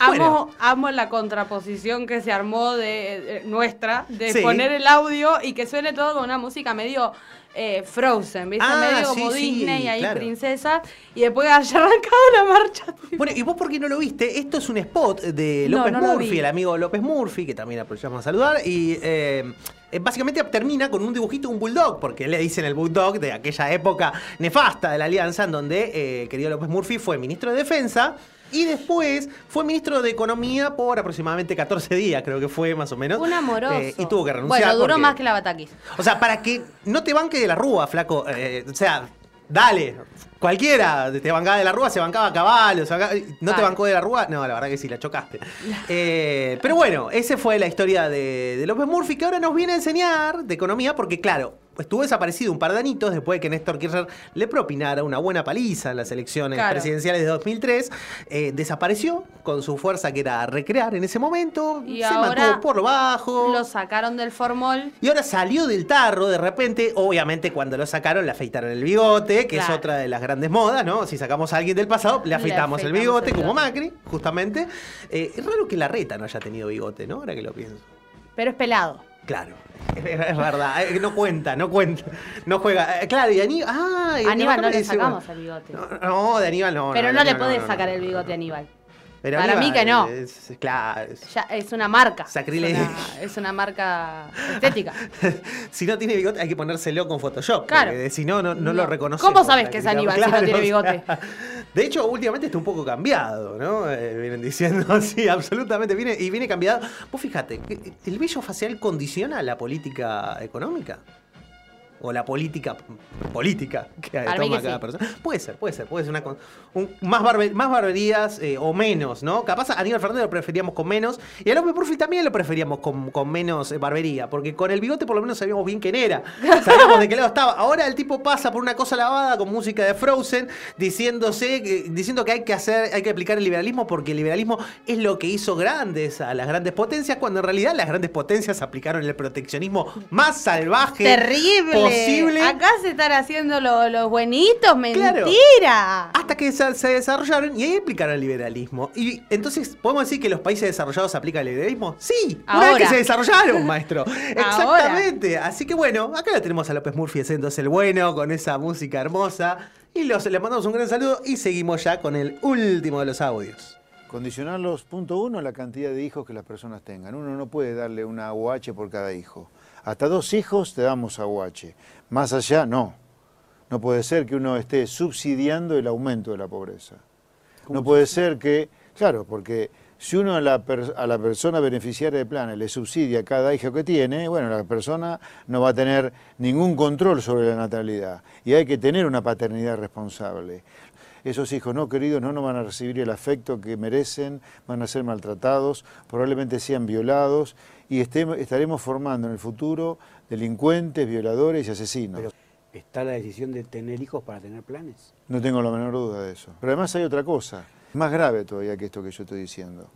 Amo, amo la contraposición que se armó de, nuestra, de Sí. poner el audio y que suene todo con una música medio eh, Frozen, ¿viste? Ah, medio sí, como sí, Disney, ahí claro. princesa, y después haya arrancado la marcha. Bueno, ¿y vos por qué no lo viste? Esto es un spot de López no Murphy, el amigo López Murphy, que también aprovechamos a saludar. Y eh, eh, básicamente termina con un dibujito de un bulldog, porque le dicen el bulldog de aquella época nefasta de la alianza, en donde eh, el querido López Murphy fue ministro de Defensa. Y después fue ministro de Economía por aproximadamente 14 días, creo que fue más o menos. Un amoroso. Eh, y tuvo que renunciar. Bueno, duró porque- más que la Bataquis. o sea, para que no te banque de la rúa, flaco. eh, o sea, dale. Cualquiera te bancaba de la rúa, se bancaba a caballo. se bancaba- ¿No te bancó de la rúa? No, la verdad que sí, la chocaste. Eh, pero bueno, esa fue la historia de, de López Murphy, que ahora nos viene a enseñar de economía, porque claro, estuvo desaparecido un par de anitos después de que Néstor Kirchner le propinara una buena paliza en las elecciones Claro. presidenciales de 2003. Eh, desapareció con su fuerza que era recrear en ese momento. Y se ahora mantuvo por lo bajo. Lo sacaron del formol. Y ahora salió del tarro de repente. Obviamente, cuando lo sacaron, le afeitaron el bigote, que es otra de las grandes modas, ¿no? Si sacamos a alguien del pasado, le Le afeitamos el bigote, el como. Macri, justamente. Eh, es raro que la reta no haya tenido bigote, ¿no? Ahora que lo pienso. Pero es pelado. Claro. Es, es verdad, eh, no cuenta, no cuenta, no juega. Eh, claro, y Aníbal. Ah, y Aníbal no le sacamos el bigote. No, de Aníbal no. Pero de no le podés no, sacar no. el bigote a Aníbal. Pero Para mí que no. es- es- claro. es- Ya es una marca. Sacrilegio. Es una, es una marca estética. si no tiene bigote, hay que ponérselo con Photoshop. Claro. si no, no, lo reconoce. ¿Cómo sabes que es Aníbal si no tiene bigote? de hecho, últimamente está un poco cambiado, ¿no? Eh, vienen diciendo, sí, absolutamente. Viene, y viene cambiado. Vos fíjate, ¿el vello facial condiciona la política económica? O la política política que toma que cada sí. persona. Puede ser, puede ser, puede ser una un- más, barbe- más barberías eh, o menos, ¿no? Capaz a Aníbal Fernández lo preferíamos con menos y a López Murphy también lo preferíamos con, con menos eh, barbería, porque con el bigote por lo menos sabíamos bien quién era, sabíamos de qué lado estaba. Ahora el tipo pasa por una cosa lavada con música de Frozen, diciéndose, diciendo que hay que hacer, hay que aplicar el liberalismo porque el liberalismo es lo que hizo grandes a las grandes potencias, cuando en realidad las grandes potencias aplicaron el proteccionismo más salvaje Terrible. Acá se están haciendo lo- los buenitos, Claro. mentira. Hasta que se, se desarrollaron y ahí aplicaron el liberalismo. Y entonces, ¿podemos decir que los países desarrollados aplican el liberalismo? Sí, una vez Ahora. que se desarrollaron, maestro. Exactamente. Así que bueno, acá lo tenemos a López Murphy haciéndose el bueno con esa música hermosa. Y los, le mandamos un gran saludo y seguimos ya con el último de los audios. Condicionarlos, punto uno, la cantidad de hijos que las personas tengan. Uno no puede darle una AUH por cada hijo. Hasta dos hijos te damos AUH. Más allá, no. No puede ser que uno esté subsidiando el aumento de la pobreza. No puede ser que, claro, porque si uno a la, per- a la persona beneficiaria de planes le subsidia cada hijo que tiene, bueno, la persona no va a tener ningún control sobre la natalidad. Y hay que tener una paternidad responsable. Esos hijos no queridos no nos van a recibir el afecto que merecen, van a ser maltratados, probablemente sean violados y estemos- estaremos formando en el futuro delincuentes, violadores y asesinos. ¿Está la decisión de tener hijos para tener planes? No tengo la menor duda de eso. Pero además hay otra cosa, más grave todavía que esto que yo estoy diciendo.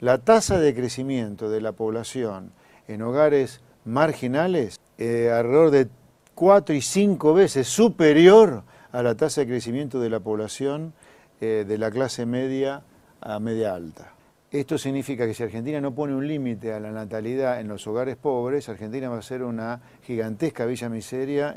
La tasa de crecimiento de la población en hogares marginales, eh, alrededor de cuatro y cinco veces superior a la tasa de crecimiento de la población eh, de la clase media a media alta. Esto significa que si Argentina no pone un límite a la natalidad en los hogares pobres, Argentina va a ser una gigantesca villa miseria.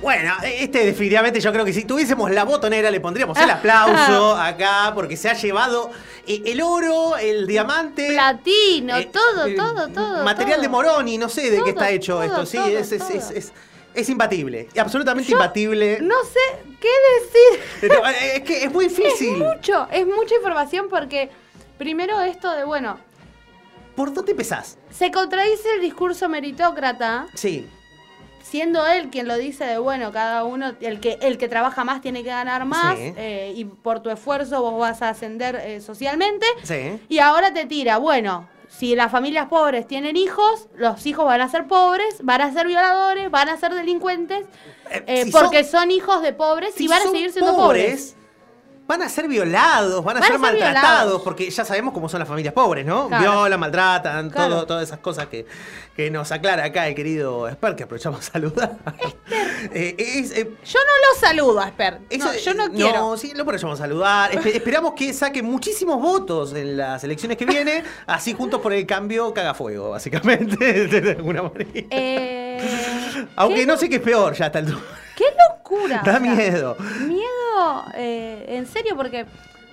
Bueno, este definitivamente yo creo que si tuviésemos la botonera le pondríamos el aplauso acá porque se ha llevado eh, el oro, el diamante. Platino, eh, todo, eh, todo, todo. Material todo. de Moroni, no sé de Todo, qué está hecho todo, esto. Sí, todo, es, es, todo. es, es- es imbatible. Absolutamente imbatible. No sé qué decir. Eh, es que es muy difícil. Es mucho, es mucha información porque primero esto de, bueno, ¿Por dónde empezás? se contradice el discurso meritócrata, Sí. siendo él quien lo dice de, bueno, cada uno, el que, el que trabaja más tiene que ganar más Sí. eh, y por tu esfuerzo vos vas a ascender eh, socialmente. Sí. Y ahora te tira, bueno, si las familias pobres tienen hijos, los hijos van a ser pobres, van a ser violadores, van a ser delincuentes, eh, si porque son, hijos de pobres si y van a seguir siendo pobres. Van a ser violados, van a Van ser ser maltratados, violados. porque ya sabemos cómo son las familias pobres, ¿no? Claro. Violan, maltratan, Claro. todo, todas esas cosas que, que nos aclara acá el querido Esper, que aprovechamos a saludar. Eh, es, eh, Yo no lo saludo a Esper. eso- No, yo no quiero. No, sí, lo aprovechamos a saludar. Espe- esperamos que saque muchísimos votos en las elecciones que vienen, así juntos por el cambio caga fuego, básicamente, de alguna manera. Eh, Aunque no sé qué es peor ya hasta el ¡Qué locura! Da O sea, miedo. Miedo, eh, en serio, porque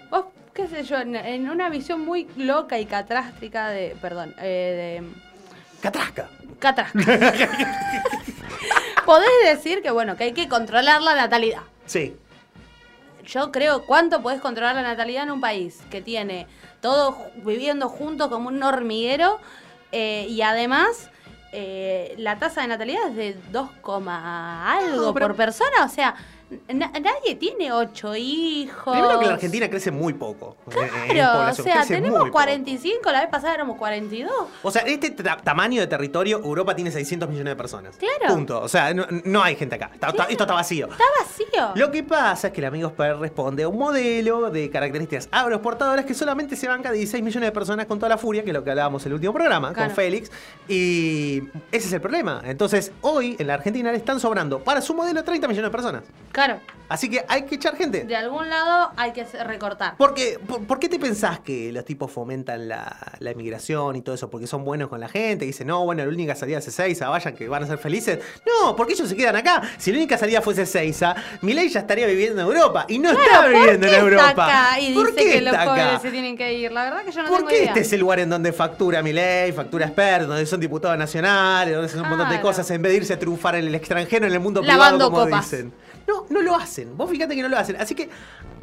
vos, qué sé yo, en, en una visión muy loca y catrástrica de. Perdón, eh, de. Catrasca. Catrasca. Podés decir que, bueno, que hay que controlar la natalidad. Sí. Yo creo, ¿cuánto podés controlar la natalidad en un país que tiene todos viviendo juntos como un hormiguero eh, y además eh, la tasa de natalidad es de 2, algo No, pero- por persona? O sea, na- nadie tiene ocho hijos. Primero que la Argentina crece muy poco. eh, Claro, o sea, tenemos muy poco. 45, la vez pasada éramos 42. O sea, este tamaño de territorio, Europa tiene 600 millones de personas. Claro. Punto. O sea, no, no hay gente acá. Está- está- esto está vacío. Está vacío. Lo que pasa es que el amigo Sper responde a un modelo de características agroexportadoras que solamente se banca de 16 millones de personas con toda la furia, que es lo que hablábamos en el último programa Claro. con Félix. Y ese es el problema. Entonces, hoy en la Argentina le están sobrando para su modelo 30 millones de personas. Claro, Así que hay que echar gente. de algún lado hay que recortar. Porque, por, por qué te pensás que los tipos fomentan la, la inmigración y todo eso? Porque son buenos con la gente, dicen, no, bueno, la única salida es Ezeiza, vayan que van a ser felices. No, porque ellos se quedan acá. Si la única salida fuese Ezeiza, Milei ya estaría viviendo en Europa. Y no está Claro, ¿por viviendo qué en Europa. Está acá y ¿Por dice qué que los está acá? pobres se tienen que ir. La verdad que yo no ¿Por tengo qué idea. este es el lugar en donde factura Milei, factura Expert, donde son diputados nacionales, donde hacen un montón de cosas en vez de irse a triunfar en el extranjero, en el mundo Lavando privado, como copas. dicen? No, no lo hacen. Vos fíjate que no lo hacen. Así que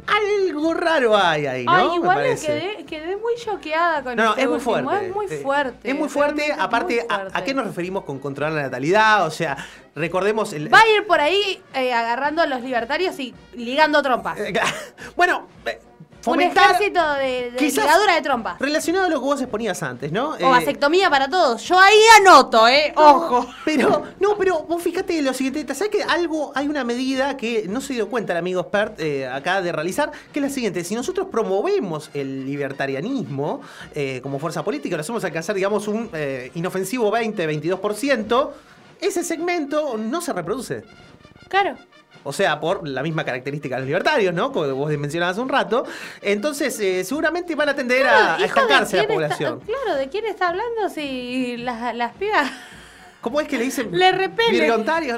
algo raro hay ahí, ¿no? Ay, igual me quedé, quedé muy choqueada con No, no, este es muy fuerte. Es muy Eh, fuerte. Es muy fuerte, aparte, muy a- fuerte. ¿a, qué nos referimos con controlar la natalidad? O sea, recordemos el... Va a ir por ahí eh, agarrando a los libertarios y ligando trompas. bueno, Un fomentar- ejército de, de ligadura de trompas. Relacionado a lo que vos exponías antes, ¿no? O Eh, vasectomía para todos. Yo ahí anoto, ¿eh? Ojo. Pero, no, pero vos fíjate lo siguiente, ¿sabes que algo, hay una medida que no se dio cuenta el amigo expert eh, acá de realizar, que es la siguiente, si nosotros promovemos el libertarianismo eh, como fuerza política, lo hacemos alcanzar, digamos, un eh, inofensivo 20-22%, ese segmento no se reproduce. Claro. O sea, por la misma característica de los libertarios, ¿no? Como vos mencionabas hace un rato. Entonces, eh, seguramente van a tender a, Claro, a estancarse la quién está- población. claro, ¿de quién está hablando si las, las pibas ¿Cómo es que le dicen? le repelen?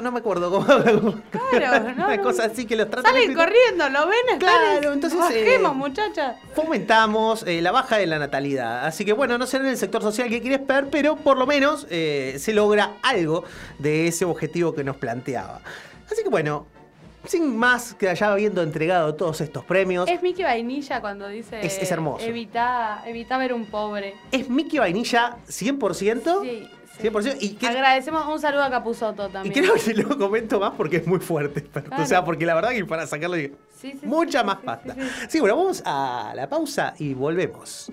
No me acuerdo cómo. Claro, no, Una no. cosa así que los tratan Salen corriendo, ¿lo ven? Claro, Están- entonces, Bajemos, eh, muchachas. fomentamos eh, la baja de la natalidad. Así que bueno, no será en el sector social que quieres ver, pero por lo menos eh, se logra algo de ese objetivo que nos planteaba. Así que bueno, sin más que haya habiendo entregado todos estos premios, Es Mickey Vainilla cuando dice. Es- es hermoso. Evita, evita ver un pobre. es Mickey Vainilla 100%. Sí. 100%. Y, que- Agradecemos un saludo a Capuzoto y también. creo que lo comento más porque es muy fuerte. O sea, porque la verdad que para sacarle Sí, sí, mucha más pasta. Sí, bueno, vamos a la pausa y volvemos.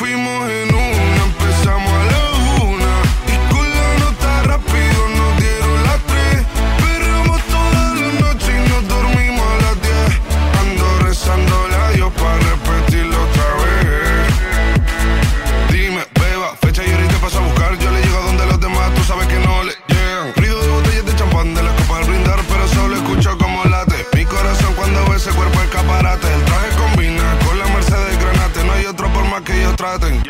fuimos en una, empezamos a la traten.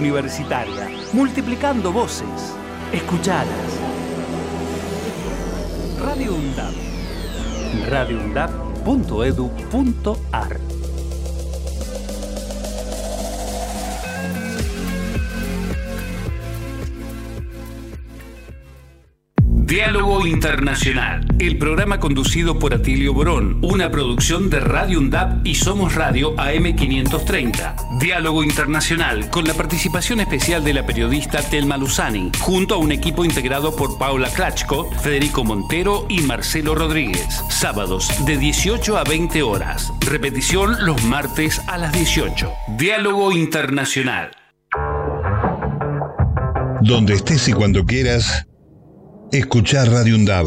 universitaria, multiplicando voces. Escuchadas. Radio UNDAP. radioundap.edu.ar Diálogo Internacional, el programa conducido por Atilio Borón, una producción de Radio UNDAP y Somos Radio AM530. Diálogo Internacional, con la participación especial de la periodista Telma Luzani, junto a un equipo integrado por Paula Klachko, Federico Montero y Marcelo Rodríguez. Sábados de 18 a 20 horas. Repetición los martes a las 18. Diálogo Internacional. Donde estés y cuando quieras, escuchar Radio Undab.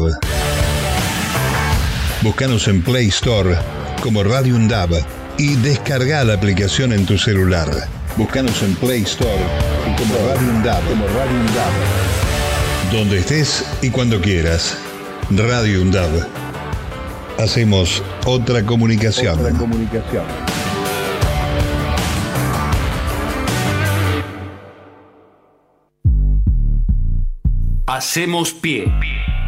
Búscanos en Play Store como Radio Undab y descarga la aplicación en tu celular. Búscanos en Play Store como Radio Undab. Como Radio Undab. Donde estés y cuando quieras. Radio Undab. Hacemos otra comunicación. Otra comunicación. Hacemos pie.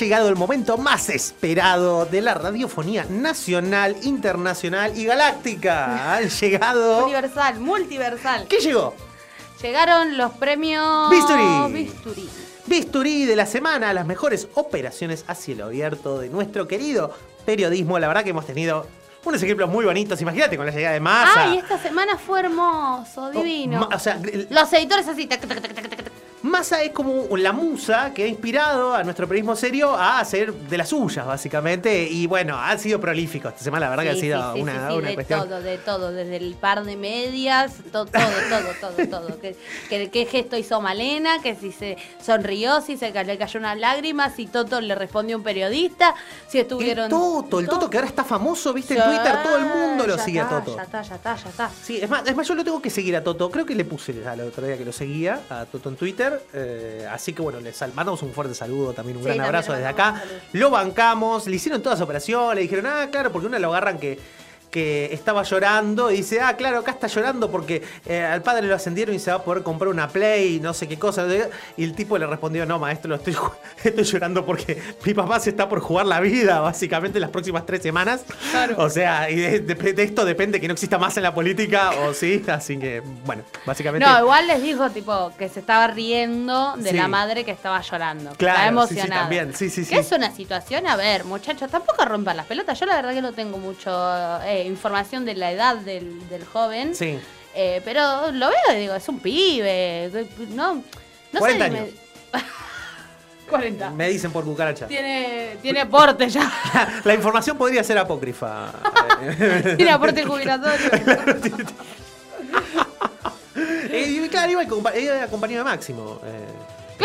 Llegado el momento más esperado de la radiofonía nacional, internacional y galáctica. Han llegado. Universal, multiversal. ¿Qué llegó? Llegaron los premios. Bisturí. Bisturí. Bisturí de la semana, las mejores operaciones a cielo abierto de nuestro querido periodismo. La verdad que hemos tenido unos ejemplos muy bonitos. Imagínate con la llegada de Massa. Ay, esta semana fue hermoso, divino. ma- o sea, Los editores así. tac, tac, tac. Massa es como la musa que ha inspirado a nuestro periodismo serio a hacer de las suyas, básicamente. Y bueno, han sido prolíficos esta semana, la verdad que ha sido sí, una, sí, una de cuestión. todo, de todo, desde el par de medias, to- todo, todo, todo, todo. Que, que- qué gesto hizo Malena, que si se sonrió, si se le cayó una lágrima, si Toto le respondió a un periodista, si estuvieron. El Toto, el Toto que ahora está famoso, viste, en Twitter, todo el mundo lo sigue a Toto. Ya está, ya está, ya está. Sí, es más, es más, yo lo tengo que seguir a Toto. Creo que le puse el otro día que lo seguía a Toto en Twitter. Eh, así que bueno, le sal- mandamos un fuerte saludo, también un Sí, gran abrazo desde acá. Lo bancamos, le hicieron todas las operaciones, le dijeron, ah, claro, porque uno lo agarran que, que estaba llorando y dice, ah, claro, acá está llorando porque eh, al padre lo ascendieron y se va a poder comprar una Play, no sé qué cosa. Y el tipo le respondió, no, maestro, lo estoy, estoy llorando porque mi papá se está por jugar la vida, básicamente, las próximas tres semanas. O sea, y de, de- de esto depende que no exista más en la política o sí, así que, bueno, básicamente... No, igual les dijo tipo que se estaba riendo de Sí. la madre que estaba llorando. que Claro, estaba sí, sí, también, sí, sí, sí. Que es una situación, a ver, muchachos, tampoco rompan las pelotas. Yo la verdad que no tengo mucho eh, información de la edad del, del joven. Sí. Eh, pero lo veo y digo, es un pibe. No, no 40 sé. años. 40. Me dicen por cucaracha. Tiene, tiene aporte ya. La información podría ser apócrifa. tiene aporte jubilatorio. Eh, y claro, iba acompañado de Máximo. Eh,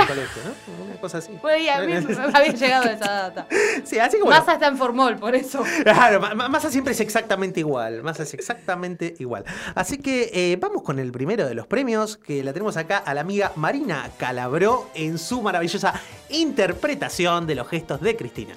en colegio, ¿no? Una cosa así. A mí me había llegado esa data. Sí, así. Massa está en Formol, por eso. Claro, Ma- Ma- Massa siempre es exactamente igual. Massa es exactamente igual. Así que eh, vamos con el primero de los premios, que la tenemos acá a la amiga Marina Calabró en su maravillosa interpretación de los gestos de Cristina.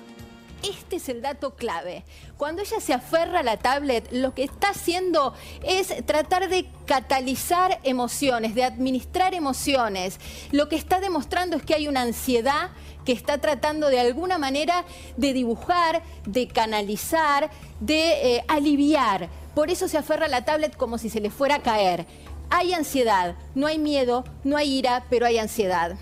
Este es el dato clave. Cuando ella se aferra a la tablet, lo que está haciendo es tratar de catalizar emociones, de administrar emociones. Lo que está demostrando es que hay una ansiedad que está tratando de alguna manera de dibujar, de canalizar, de eh, aliviar. Por eso se aferra a la tablet como si se le fuera a caer. Hay ansiedad, no hay miedo, no hay ira, pero hay ansiedad.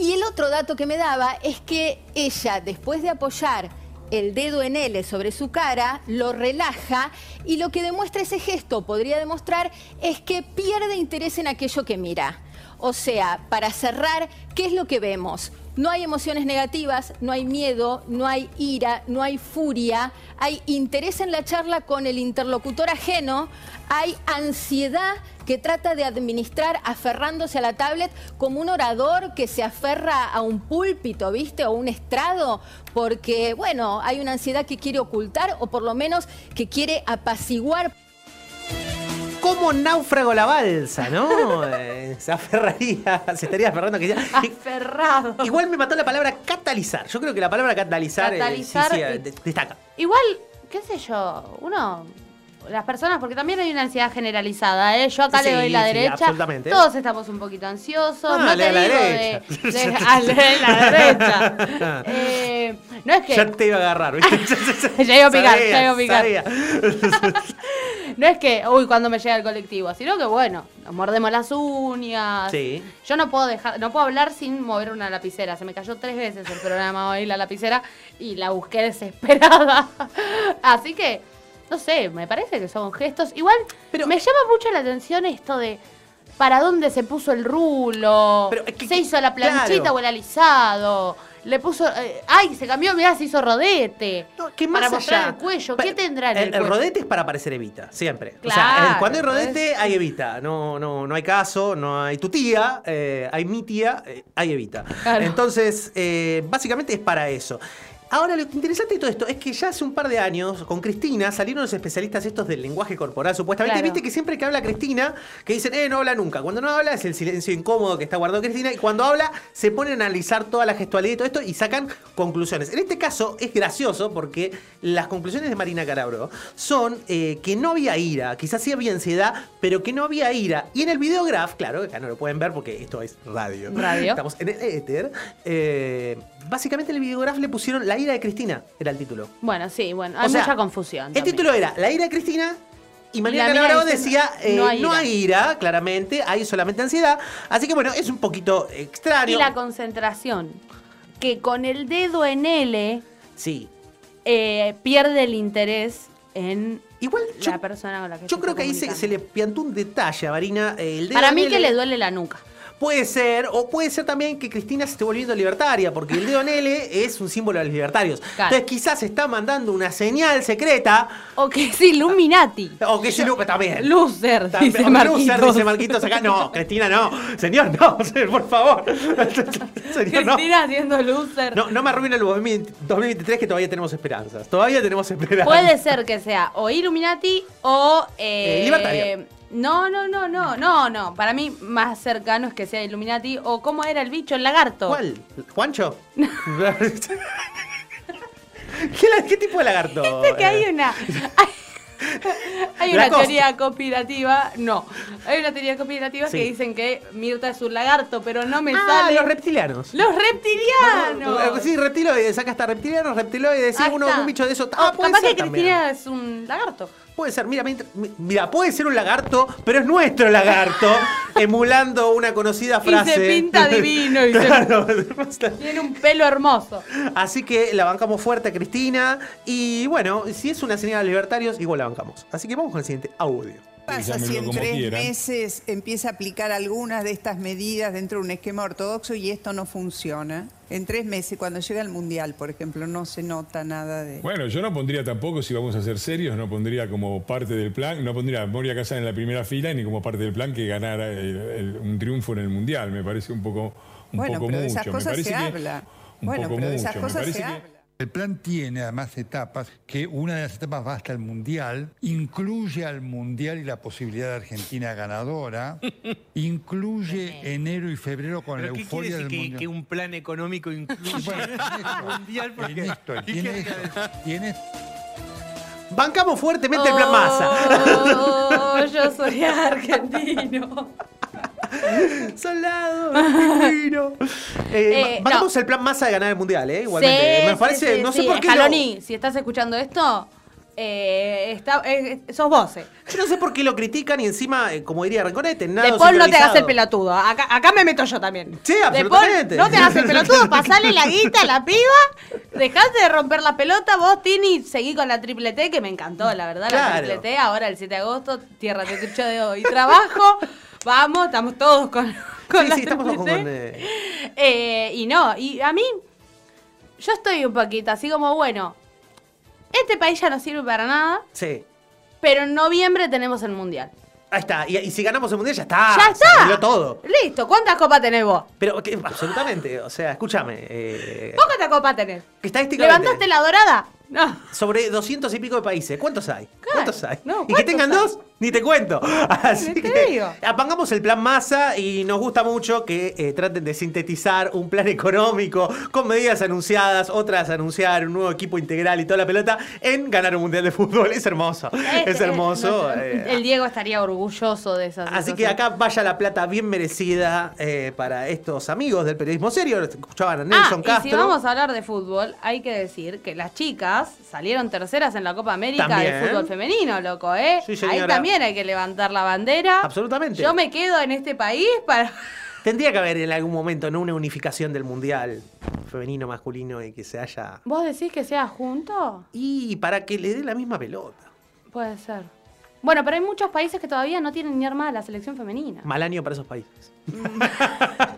Y el otro dato que me daba es que ella, después de apoyar el dedo en L sobre su cara, lo relaja y lo que demuestra ese gesto, podría demostrar, es que pierde interés en aquello que mira. O sea, para cerrar, ¿qué es lo que vemos? No hay emociones negativas, no hay miedo, no hay ira, no hay furia, hay interés en la charla con el interlocutor ajeno, hay ansiedad que trata de administrar aferrándose a la tablet como un orador que se aferra a un púlpito, ¿viste? O un estrado, porque, bueno, hay una ansiedad que quiere ocultar o por lo menos que quiere apaciguar. Como náufrago la balsa, ¿no? Eh, se aferraría, se estaría aferrando que ya. Aferrado. Igual me mató la palabra catalizar. Yo creo que la palabra catalizar, eh, sí, Catalizar, sí, y- eh, de- destaca. Igual, qué sé yo, uno. Las personas, porque también hay una ansiedad generalizada, ¿eh? Yo acá Sí, le doy la sí, derecha. absolutamente. Todos estamos un poquito ansiosos. Ah, no le te la digo derecha. de, de- ah, la derecha. Eh, no es que. Ya te iba a agarrar, ¿viste? Ya iba a picar, Sabía, ya iba a picar. No es que, uy, cuando me llega el colectivo, sino que bueno, nos mordemos las uñas. Sí. Yo no puedo dejar, no puedo hablar sin mover una lapicera. Se me cayó tres veces el programa hoy la lapicera y la busqué desesperada. Así que, no sé, me parece que son gestos. Igual me llama mucho la atención esto de para dónde se puso el rulo. se hizo la planchita claro. o el alisado. Le puso. eh, ay, se cambió, mirá, se hizo rodete. para más mostrar allá- el cuello. ¿Qué tendrá en el, El, cuello? rodete es para parecer Evita, siempre. o sea, Claro, cuando hay rodete, hay Evita. No, no, no hay caso, no hay tu tía, eh, hay mi tía, eh, hay Evita. Claro. Entonces, básicamente es para eso. Ahora, lo interesante de todo esto es que ya hace un par de años, con Cristina, salieron los especialistas estos del lenguaje corporal, supuestamente. Claro. Viste que siempre que habla Cristina, que dicen, eh, no habla nunca. Cuando no habla es el silencio incómodo que está guardado Cristina. Y cuando habla, se ponen a analizar toda la gestualidad y todo esto y sacan conclusiones. En este caso, es gracioso porque las conclusiones de Marina Carabro son eh, que no había ira, quizás sí había ansiedad, pero que no había ira. Y en el videograph, claro, acá no lo pueden ver porque esto es radio. Radio. Estamos en el éter. eh, básicamente en el videograph le pusieron La ira de Cristina, era el título. Bueno, sí, bueno, O hay sea, mucha confusión. El también. título era La ira de Cristina y María dice, decía eh, no no, hay ira. claramente, hay solamente ansiedad. Así que bueno, es un poquito extraño. Y la concentración. Que con el dedo en L Sí. eh, pierde el interés en Igual la persona con la que Yo se creo que ahí se, le piantó un detalle a Marina. eh, el dedo Para mí L. que le duele la nuca. Puede ser, o puede ser también que Cristina se esté volviendo libertaria, porque el dedo en L es un símbolo de los libertarios. Entonces quizás está mandando una señal secreta. O que es Illuminati. O que es Illuminati también. Loser, También. dice Marquitos. Loser, dice Marquitos acá. No, Cristina, no. Señor, no, por favor. Señor, no. Cristina haciendo loser. No, no me arruine el 2023 que todavía tenemos esperanzas. Todavía tenemos esperanzas. Puede ser que sea o Illuminati o... eh, Eh, libertario. No, no, no, no, no, no. Para mí más cercano es que sea Illuminati o cómo era el bicho, el lagarto. ¿Cuál? ¿Juancho? ¿Qué, tipo de lagarto? Que hay una... Hay una Lacoste. teoría conspirativa, no, hay una teoría conspirativa Sí. que dicen que Mirta es un lagarto, pero no me Ah, sale. los reptilianos. ¡Los reptilianos! Eh, Sí, reptiloides, acá está reptiliano, reptiloides, sí, uno, un bicho de eso. O Ah, puede capaz ser que también. Cristina es un lagarto. Puede ser, mira, mira, puede ser un lagarto, pero es nuestro lagarto, emulando una conocida Y frase. se pinta divino y se-. Tiene un pelo hermoso. Así que la bancamos fuerte a Cristina. Y bueno, si es una señal de libertarios, igual la bancamos. Así que vamos con el siguiente audio. Pasa si en tres meses empieza a aplicar algunas de estas medidas dentro de un esquema ortodoxo y esto no funciona? En tres meses, cuando llega el Mundial, por ejemplo, no se nota nada de... Bueno, yo no pondría tampoco, si vamos a ser serios, no pondría como parte del plan, no pondría a Moria Casán en la primera fila ni como parte del plan que ganara el- el- un triunfo en el Mundial. Me parece un poco, un bueno, poco pero de mucho. esas Me cosas se habla. Bueno, pero de esas cosas se habla. El plan tiene además etapas, que una de las etapas va hasta el Mundial, incluye al Mundial y la posibilidad de Argentina ganadora, incluye enero y febrero con la ¿Pero qué quiere euforia del que, Mundial. que un plan económico incluye el mundial? Porque, Ernesto, ¿qué tiene tiene Bancamos fuertemente el plan masa. Oh, yo soy argentino. Soldado argentino. Eh, Eh, bancamos el plan masa de ganar el mundial, ¿eh? Igualmente. Sí, Me parece, sí, no sé sí. por qué. lo- Jaloni, si estás escuchando esto, eh, está, eh, sos vos. eh. Yo no sé por qué lo critican y encima, eh, como diría Reconete, nada De Paul no te hagas el pelotudo. Acá, acá me meto yo también. Sí, De. Paul, no te hagas el pelotudo, pasale la guita a la piba, dejate de romper la pelota, vos, Tini, seguí con la triple T, que me encantó, la verdad, la triple T, ahora el 7 de agosto, tierra de trucho de hoy, trabajo, vamos, estamos todos con, con Sí, la sí, estamos triple con... Eh, Eh, y no, y a mí, yo estoy un poquito así como, bueno, este país ya no sirve para nada, sí. pero en noviembre tenemos el mundial. Ahí está. Y, y si ganamos el mundial, ya está. ¡Ya Se está! arregló todo. Listo, ¿cuántas copas tenés vos? Pero absolutamente. O sea, escúchame. eh, ¿Vos cuántas copas tenés? ¿Levantaste la dorada? No. sobre 200 y pico de países, ¿cuántos hay? ¿Cuántos hay? no, y que ¿cuántos tengan hay? dos, ni te cuento. Así te que digo. apangamos el plan masa y nos gusta mucho que eh, traten de sintetizar un plan económico con medidas anunciadas, otras anunciar un nuevo equipo integral y toda la pelota en ganar un mundial de fútbol. Es hermoso. es hermoso. eh, El Diego estaría orgulloso de esas. Así que acá vaya la plata bien merecida eh, para estos amigos del periodismo serio. Escuchaban a Nelson ah, Castro. y si vamos a hablar de fútbol, hay que decir que las chicas salieron terceras en la Copa América También. de fútbol femenino, loco, ¿eh? Sí, Ahí señora. También hay que levantar la bandera. Absolutamente. Yo me quedo en este país para... Tendría que haber en algún momento ¿no? una unificación del mundial femenino, masculino y que se haya. ¿Vos decís que sea junto? Y para que le dé la misma pelota. Puede ser. Bueno, pero hay muchos países que todavía no tienen ni armada la selección femenina. Mal año para esos países.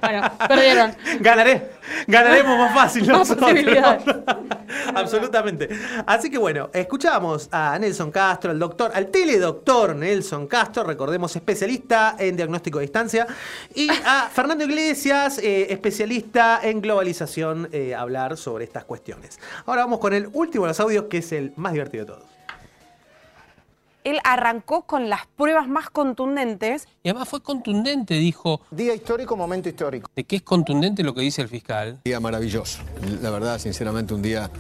Bueno, perdieron. Ganaré. Ganaremos más fácil Más nosotros. Absolutamente. Así que bueno, escuchamos a Nelson Castro, al doctor, al teledoctor Nelson Castro, recordemos especialista en diagnóstico de distancia, y a Fernando Iglesias, eh, especialista en globalización, eh, hablar sobre estas cuestiones. Ahora vamos con el último de los audios, que es el más divertido de todos. Él arrancó con las pruebas más contundentes. Y además fue contundente, dijo. Día histórico, momento histórico. De que es contundente lo que dice el fiscal. Día maravilloso. La verdad, sinceramente, un día,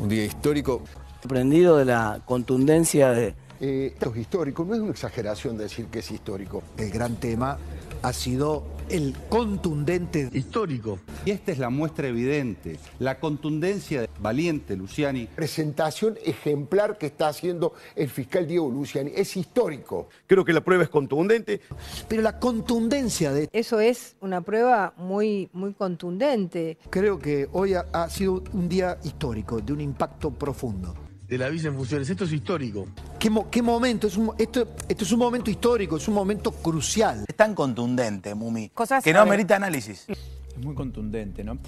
un día histórico. Sorprendido de la contundencia de... Eh, esto es histórico, no es una exageración decir que es histórico. El gran tema ha sido el contundente histórico. Y esta es la muestra evidente, la contundencia de Valiente Luciani. Presentación ejemplar que está haciendo el fiscal Diego Luciani. Es histórico. Creo que la prueba es contundente. Pero la contundencia de... Eso es una prueba muy, muy contundente. Creo que hoy ha, ha sido un día histórico, de un impacto profundo. De la visa en funciones, esto es histórico. ¿Qué, mo- qué momento? Es un, esto, esto es un momento histórico, es un momento crucial. Es tan contundente, Mumi, Cosas que no amerita análisis. Es muy contundente, ¿no?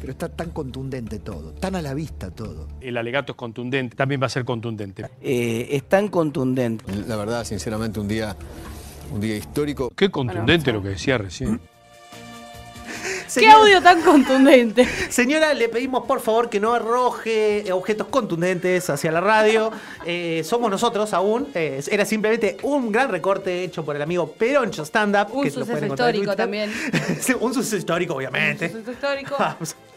Pero está tan contundente todo, tan a la vista todo. El alegato es contundente, también va a ser contundente. Eh, es tan contundente. La verdad, sinceramente, un día, un día histórico. Qué contundente lo que decía recién. ¿Qué audio tan contundente? Señora, le pedimos por favor que no arroje objetos contundentes hacia la radio. Eh, somos nosotros aún. Eh, era simplemente un gran recorte hecho por el amigo Peroncho Stand Up. Un que suceso histórico también. Un suceso histórico, obviamente. Suceso histórico.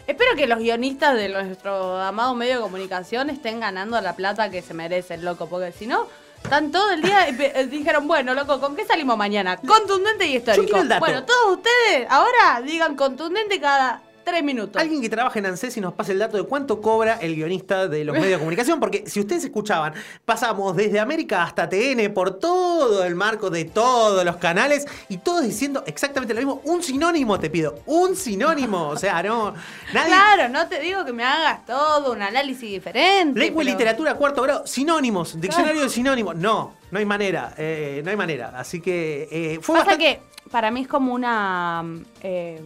Espero que los guionistas de nuestro amado medio de comunicación estén ganando la plata que se merecen, loco, porque si no, están todo el día y eh, dijeron, bueno, loco, ¿con qué salimos mañana? Contundente y histórico. quiero el dato. Bueno, todos ustedes ahora digan contundente cada tres minutos. Alguien que trabaje en ANSES y nos pase el dato de cuánto cobra el guionista de los medios de comunicación, porque si ustedes escuchaban, pasamos desde América hasta TN por todo el marco de todos los canales y todos diciendo exactamente lo mismo. Un sinónimo te pido, un sinónimo. O sea, no, nadie. Claro, no te digo que me hagas todo un análisis diferente. Lengua y literatura, cuarto grado, sinónimos, diccionario de sinónimos. No, no hay manera, eh, no hay manera. Así que eh, fue Pasa bastante- que para mí es como una... eh,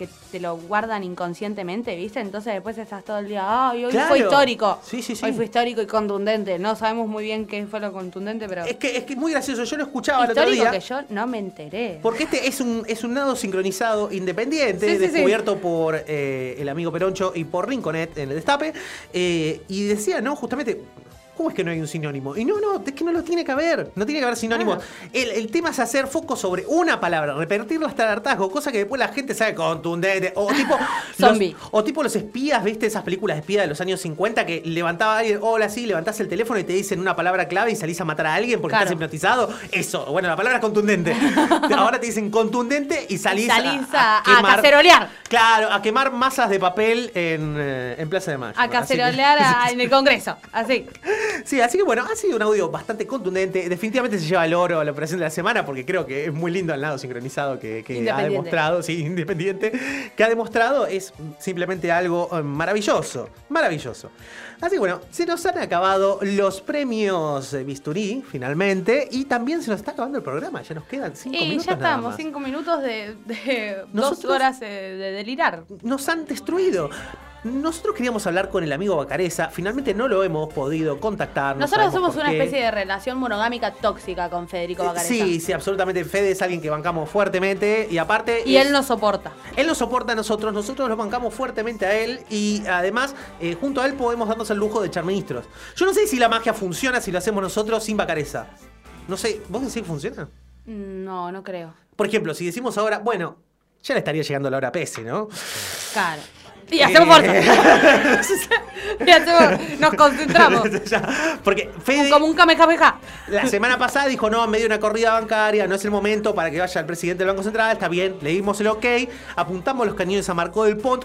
que te lo guardan inconscientemente, ¿viste? Entonces después estás todo el día, ay, hoy Claro. fue histórico. Sí, sí, sí. Hoy fue histórico y contundente. No sabemos muy bien qué fue lo contundente, pero... Es que es que es muy gracioso, yo lo escuchaba el otro día. que yo no me enteré. Porque este es un, es un nado sincronizado independiente, Sí, sí, sí. descubierto por eh, el amigo Peroncho y por Rinconet en el destape. eh, y decía, ¿no? Justamente. ¿Cómo es que no hay un sinónimo? Y no, no, es que no lo tiene que haber. No tiene que haber sinónimos. El, el tema es hacer foco sobre una palabra, repetirlo hasta el hartazgo, cosa que después la gente sabe contundente. O tipo. los- o tipo los espías, ¿viste? Esas películas de espías de los años 50 que levantaba a alguien, hola, sí, levantás el teléfono y te dicen una palabra clave y salís a matar a alguien porque Claro. estás hipnotizado. Eso, bueno, la palabra es contundente. Ahora te dicen contundente y salís, Y salís a- a cacerolear. Claro, a quemar masas de papel en, eh, en Plaza de Mayo. A cacerolear a- en el Congreso, así. Sí, así que bueno, ha sido un audio bastante contundente. Definitivamente se lleva el oro a la operación de la semana porque creo que es muy lindo el lado sincronizado que, que ha demostrado, sí, independiente, que ha demostrado es simplemente algo eh, maravilloso, maravilloso. Así que bueno, se nos han acabado los premios eh, Bisturí, finalmente, y también se nos está acabando el programa, ya nos quedan cinco Y minutos ya nada estamos, más. cinco minutos de, de dos Nosotros- horas eh, de delirar. Nos han destruido. Nosotros queríamos hablar con el amigo Bacareza, finalmente no lo hemos podido contactar. no Nosotros somos una especie de relación monogámica tóxica con Federico Bacareza. Sí, sí, absolutamente. Fede es alguien que bancamos fuertemente y aparte. Y es- él nos soporta. Él nos soporta a nosotros, nosotros lo bancamos fuertemente a él y además, eh, junto a él podemos darnos el lujo de echar ministros. Yo no sé si la magia funciona si lo hacemos nosotros sin Bacareza. No sé, ¿vos decís que funciona? No, no creo. Por ejemplo, si decimos ahora, bueno, ya le estaría llegando la hora Pese, ¿no? Claro. Y hacemos fuerza. y hacemos, nos concentramos. Porque Fede. Como un kamehameha. La semana pasada dijo, no, en medio de una corrida bancaria, no es el momento para que vaya el presidente del Banco Central, está bien, le dimos el ok, apuntamos los cañones a Marco del Pont,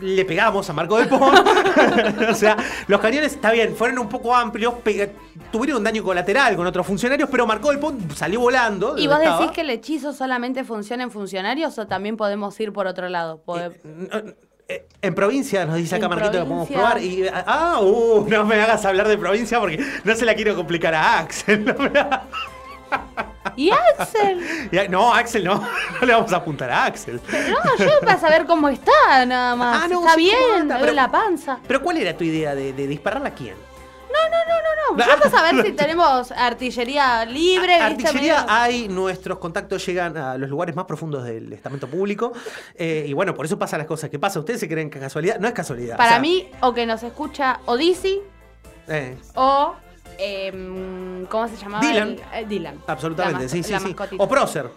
le pegamos a Marco del Pont. o sea, los cañones, está bien, fueron un poco amplios, tuvieron un daño colateral con otros funcionarios, pero Marco del Pont salió volando. ¿Y vos estaba. decís que el hechizo solamente funciona en funcionarios o también podemos ir por otro lado? Pode- En provincia, nos dice acá Marquito que podemos probar. Y, ah, uh, no me hagas hablar de provincia porque no se la quiero complicar a Axel. No, me la- ¿Y Axel? No, Axel no. No le vamos a apuntar a Axel. No, yo para saber cómo está, nada más. Ah, no, está sí, ¿cómo bien, duele Pero- la panza. Pero ¿cuál era tu idea de, de dispararla a quién? No, no, no, no, no. Yo para saber si tenemos artillería libre. Artillería Medio- hay, nuestros contactos llegan a los lugares más profundos del estamento público. eh, y bueno, por eso pasan las cosas que pasan. Ustedes se creen que es casualidad. No es casualidad. o Para sea, mí, o que nos escucha Odisi eh, o. em, ¿Cómo se llamaba? Dylan. el- eh, Dylan. absolutamente, La sí, sí, sí. O Prócer.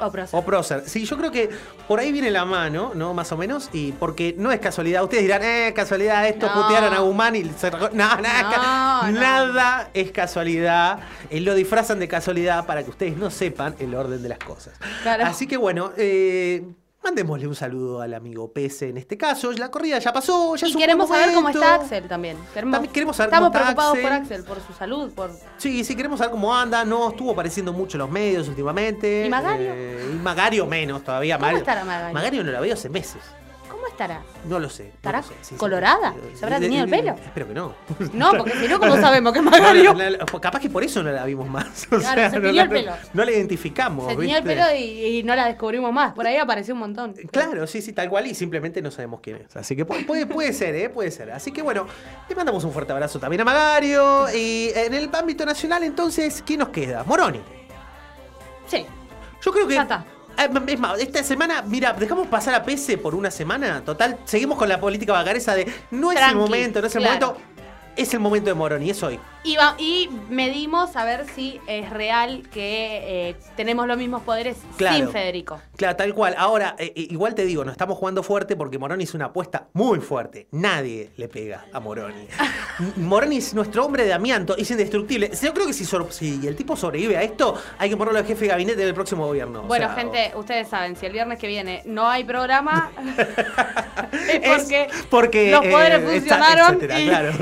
O Prócer. O prócer. Sí, yo creo que por ahí viene la mano, ¿no? Más o menos. Y porque no es casualidad. Ustedes dirán, eh, casualidad, esto No. putearon a Guzmán y se. No, nada, no. nada es casualidad. Eh, lo disfrazan de casualidad para que ustedes no sepan el orden de las cosas. Claro. Así que bueno, eh, mandémosle un saludo al amigo Pese en este caso. La corrida ya pasó, ya Y queremos saber cómo está Axel también. Queremos, También queremos saber estamos cómo está preocupados Axel. por Axel, por su salud, por. Sí, sí, queremos saber cómo anda. No estuvo apareciendo mucho en los medios últimamente. ¿Y Magario? Eh, y Magario menos todavía. ¿Cómo Mar- estará Magario? Magario no la veo hace meses. ¿Cómo estará? No lo sé. no ¿Estará lo sé, sí, sí. colorada? ¿Se habrá Eh, teñido el eh, pelo? Espero que no. No, porque si no, ¿cómo sabemos que es Magario? No, la- capaz que por eso no la vimos más. O Claro, sea, se no, el pelo. no la identificamos. Se tenía el pelo y, y no la descubrimos más. Por ahí apareció un montón. Claro, sí, sí, tal cual, y simplemente no sabemos quién es. Así que puede, puede, puede ser, ¿eh? Puede ser. Así que bueno, le mandamos un fuerte abrazo también a Magario. Y en el ámbito nacional, entonces, ¿quién nos queda? Moroni. Sí. Yo creo que. Ya está. Eh, Es más, esta semana, mira, dejamos pasar a Pese por una semana. Total, seguimos con la política vagaresa de no es el momento, no es el claro. momento. Es el momento de Moroni, es hoy. Y, va- y medimos a ver si es real que eh, tenemos los mismos poderes Claro. sin Federico. Claro, tal cual. Ahora, eh, igual te digo, nos estamos jugando fuerte porque Moroni hizo una apuesta muy fuerte. Nadie le pega a Moroni. Moroni es nuestro hombre de amianto, es indestructible. Yo creo que si, el tipo sobrevive a esto, hay que ponerlo de jefe de gabinete del próximo gobierno. O Bueno, sea, gente, ustedes saben, si el viernes que viene no hay programa, es porque, Porque los poderes eh, funcionaron etcétera, y, claro.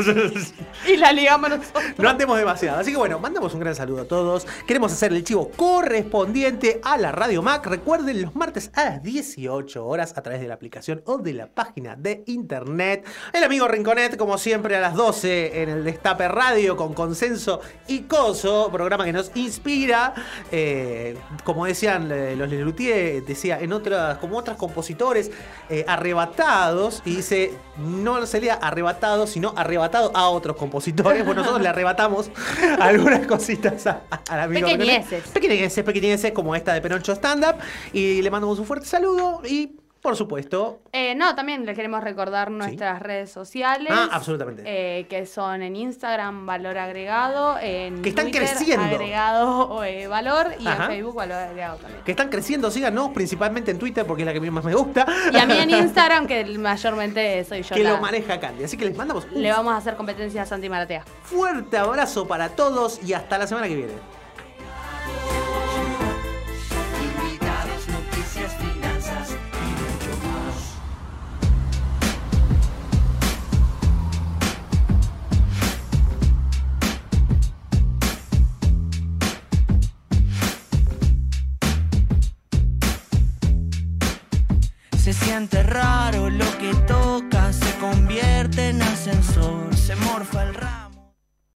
y la ligamos nosotros. No andemos demasiado. Así que bueno, mandamos un gran saludo a todos. Queremos hacer el chivo correspondiente a la Radio Mac. Recuerden, los martes a las 18 horas a través de la aplicación o de la página de internet. El amigo Rinconet, como siempre, a las 12 en el Destape Radio con consenso y coso. Programa que nos inspira. Eh, como decían eh, los Lelutier, decía en otras, como otros compositores, eh, arrebatados. Y dice, no se lea arrebatado, sino arrebatado a otros compositores. Bueno, nosotros le arrebatamos algunas cositas a- a- al amigo. Pequeñeces. Pequeñeces, pequeñeces, como esta de Penocho Stand Up. Y le mandamos un fuerte saludo y, por supuesto, Eh, no, también les queremos recordar nuestras redes sociales. Ah, absolutamente. eh, que son en Instagram Valor Agregado, en Que están Twitter, creciendo. Agregado eh, Valor y Ajá. en Facebook Valor Agregado también. que están creciendo, síganos principalmente en Twitter porque es la que más me gusta. Y a mí en Instagram, que mayormente soy yo que la- lo maneja Candy. Así que les mandamos un Le vamos a hacer competencia a Santi Maratea. fuerte abrazo para todos y hasta la semana que viene. Raro lo que toca, se convierte en ascensor, se morfa el raro.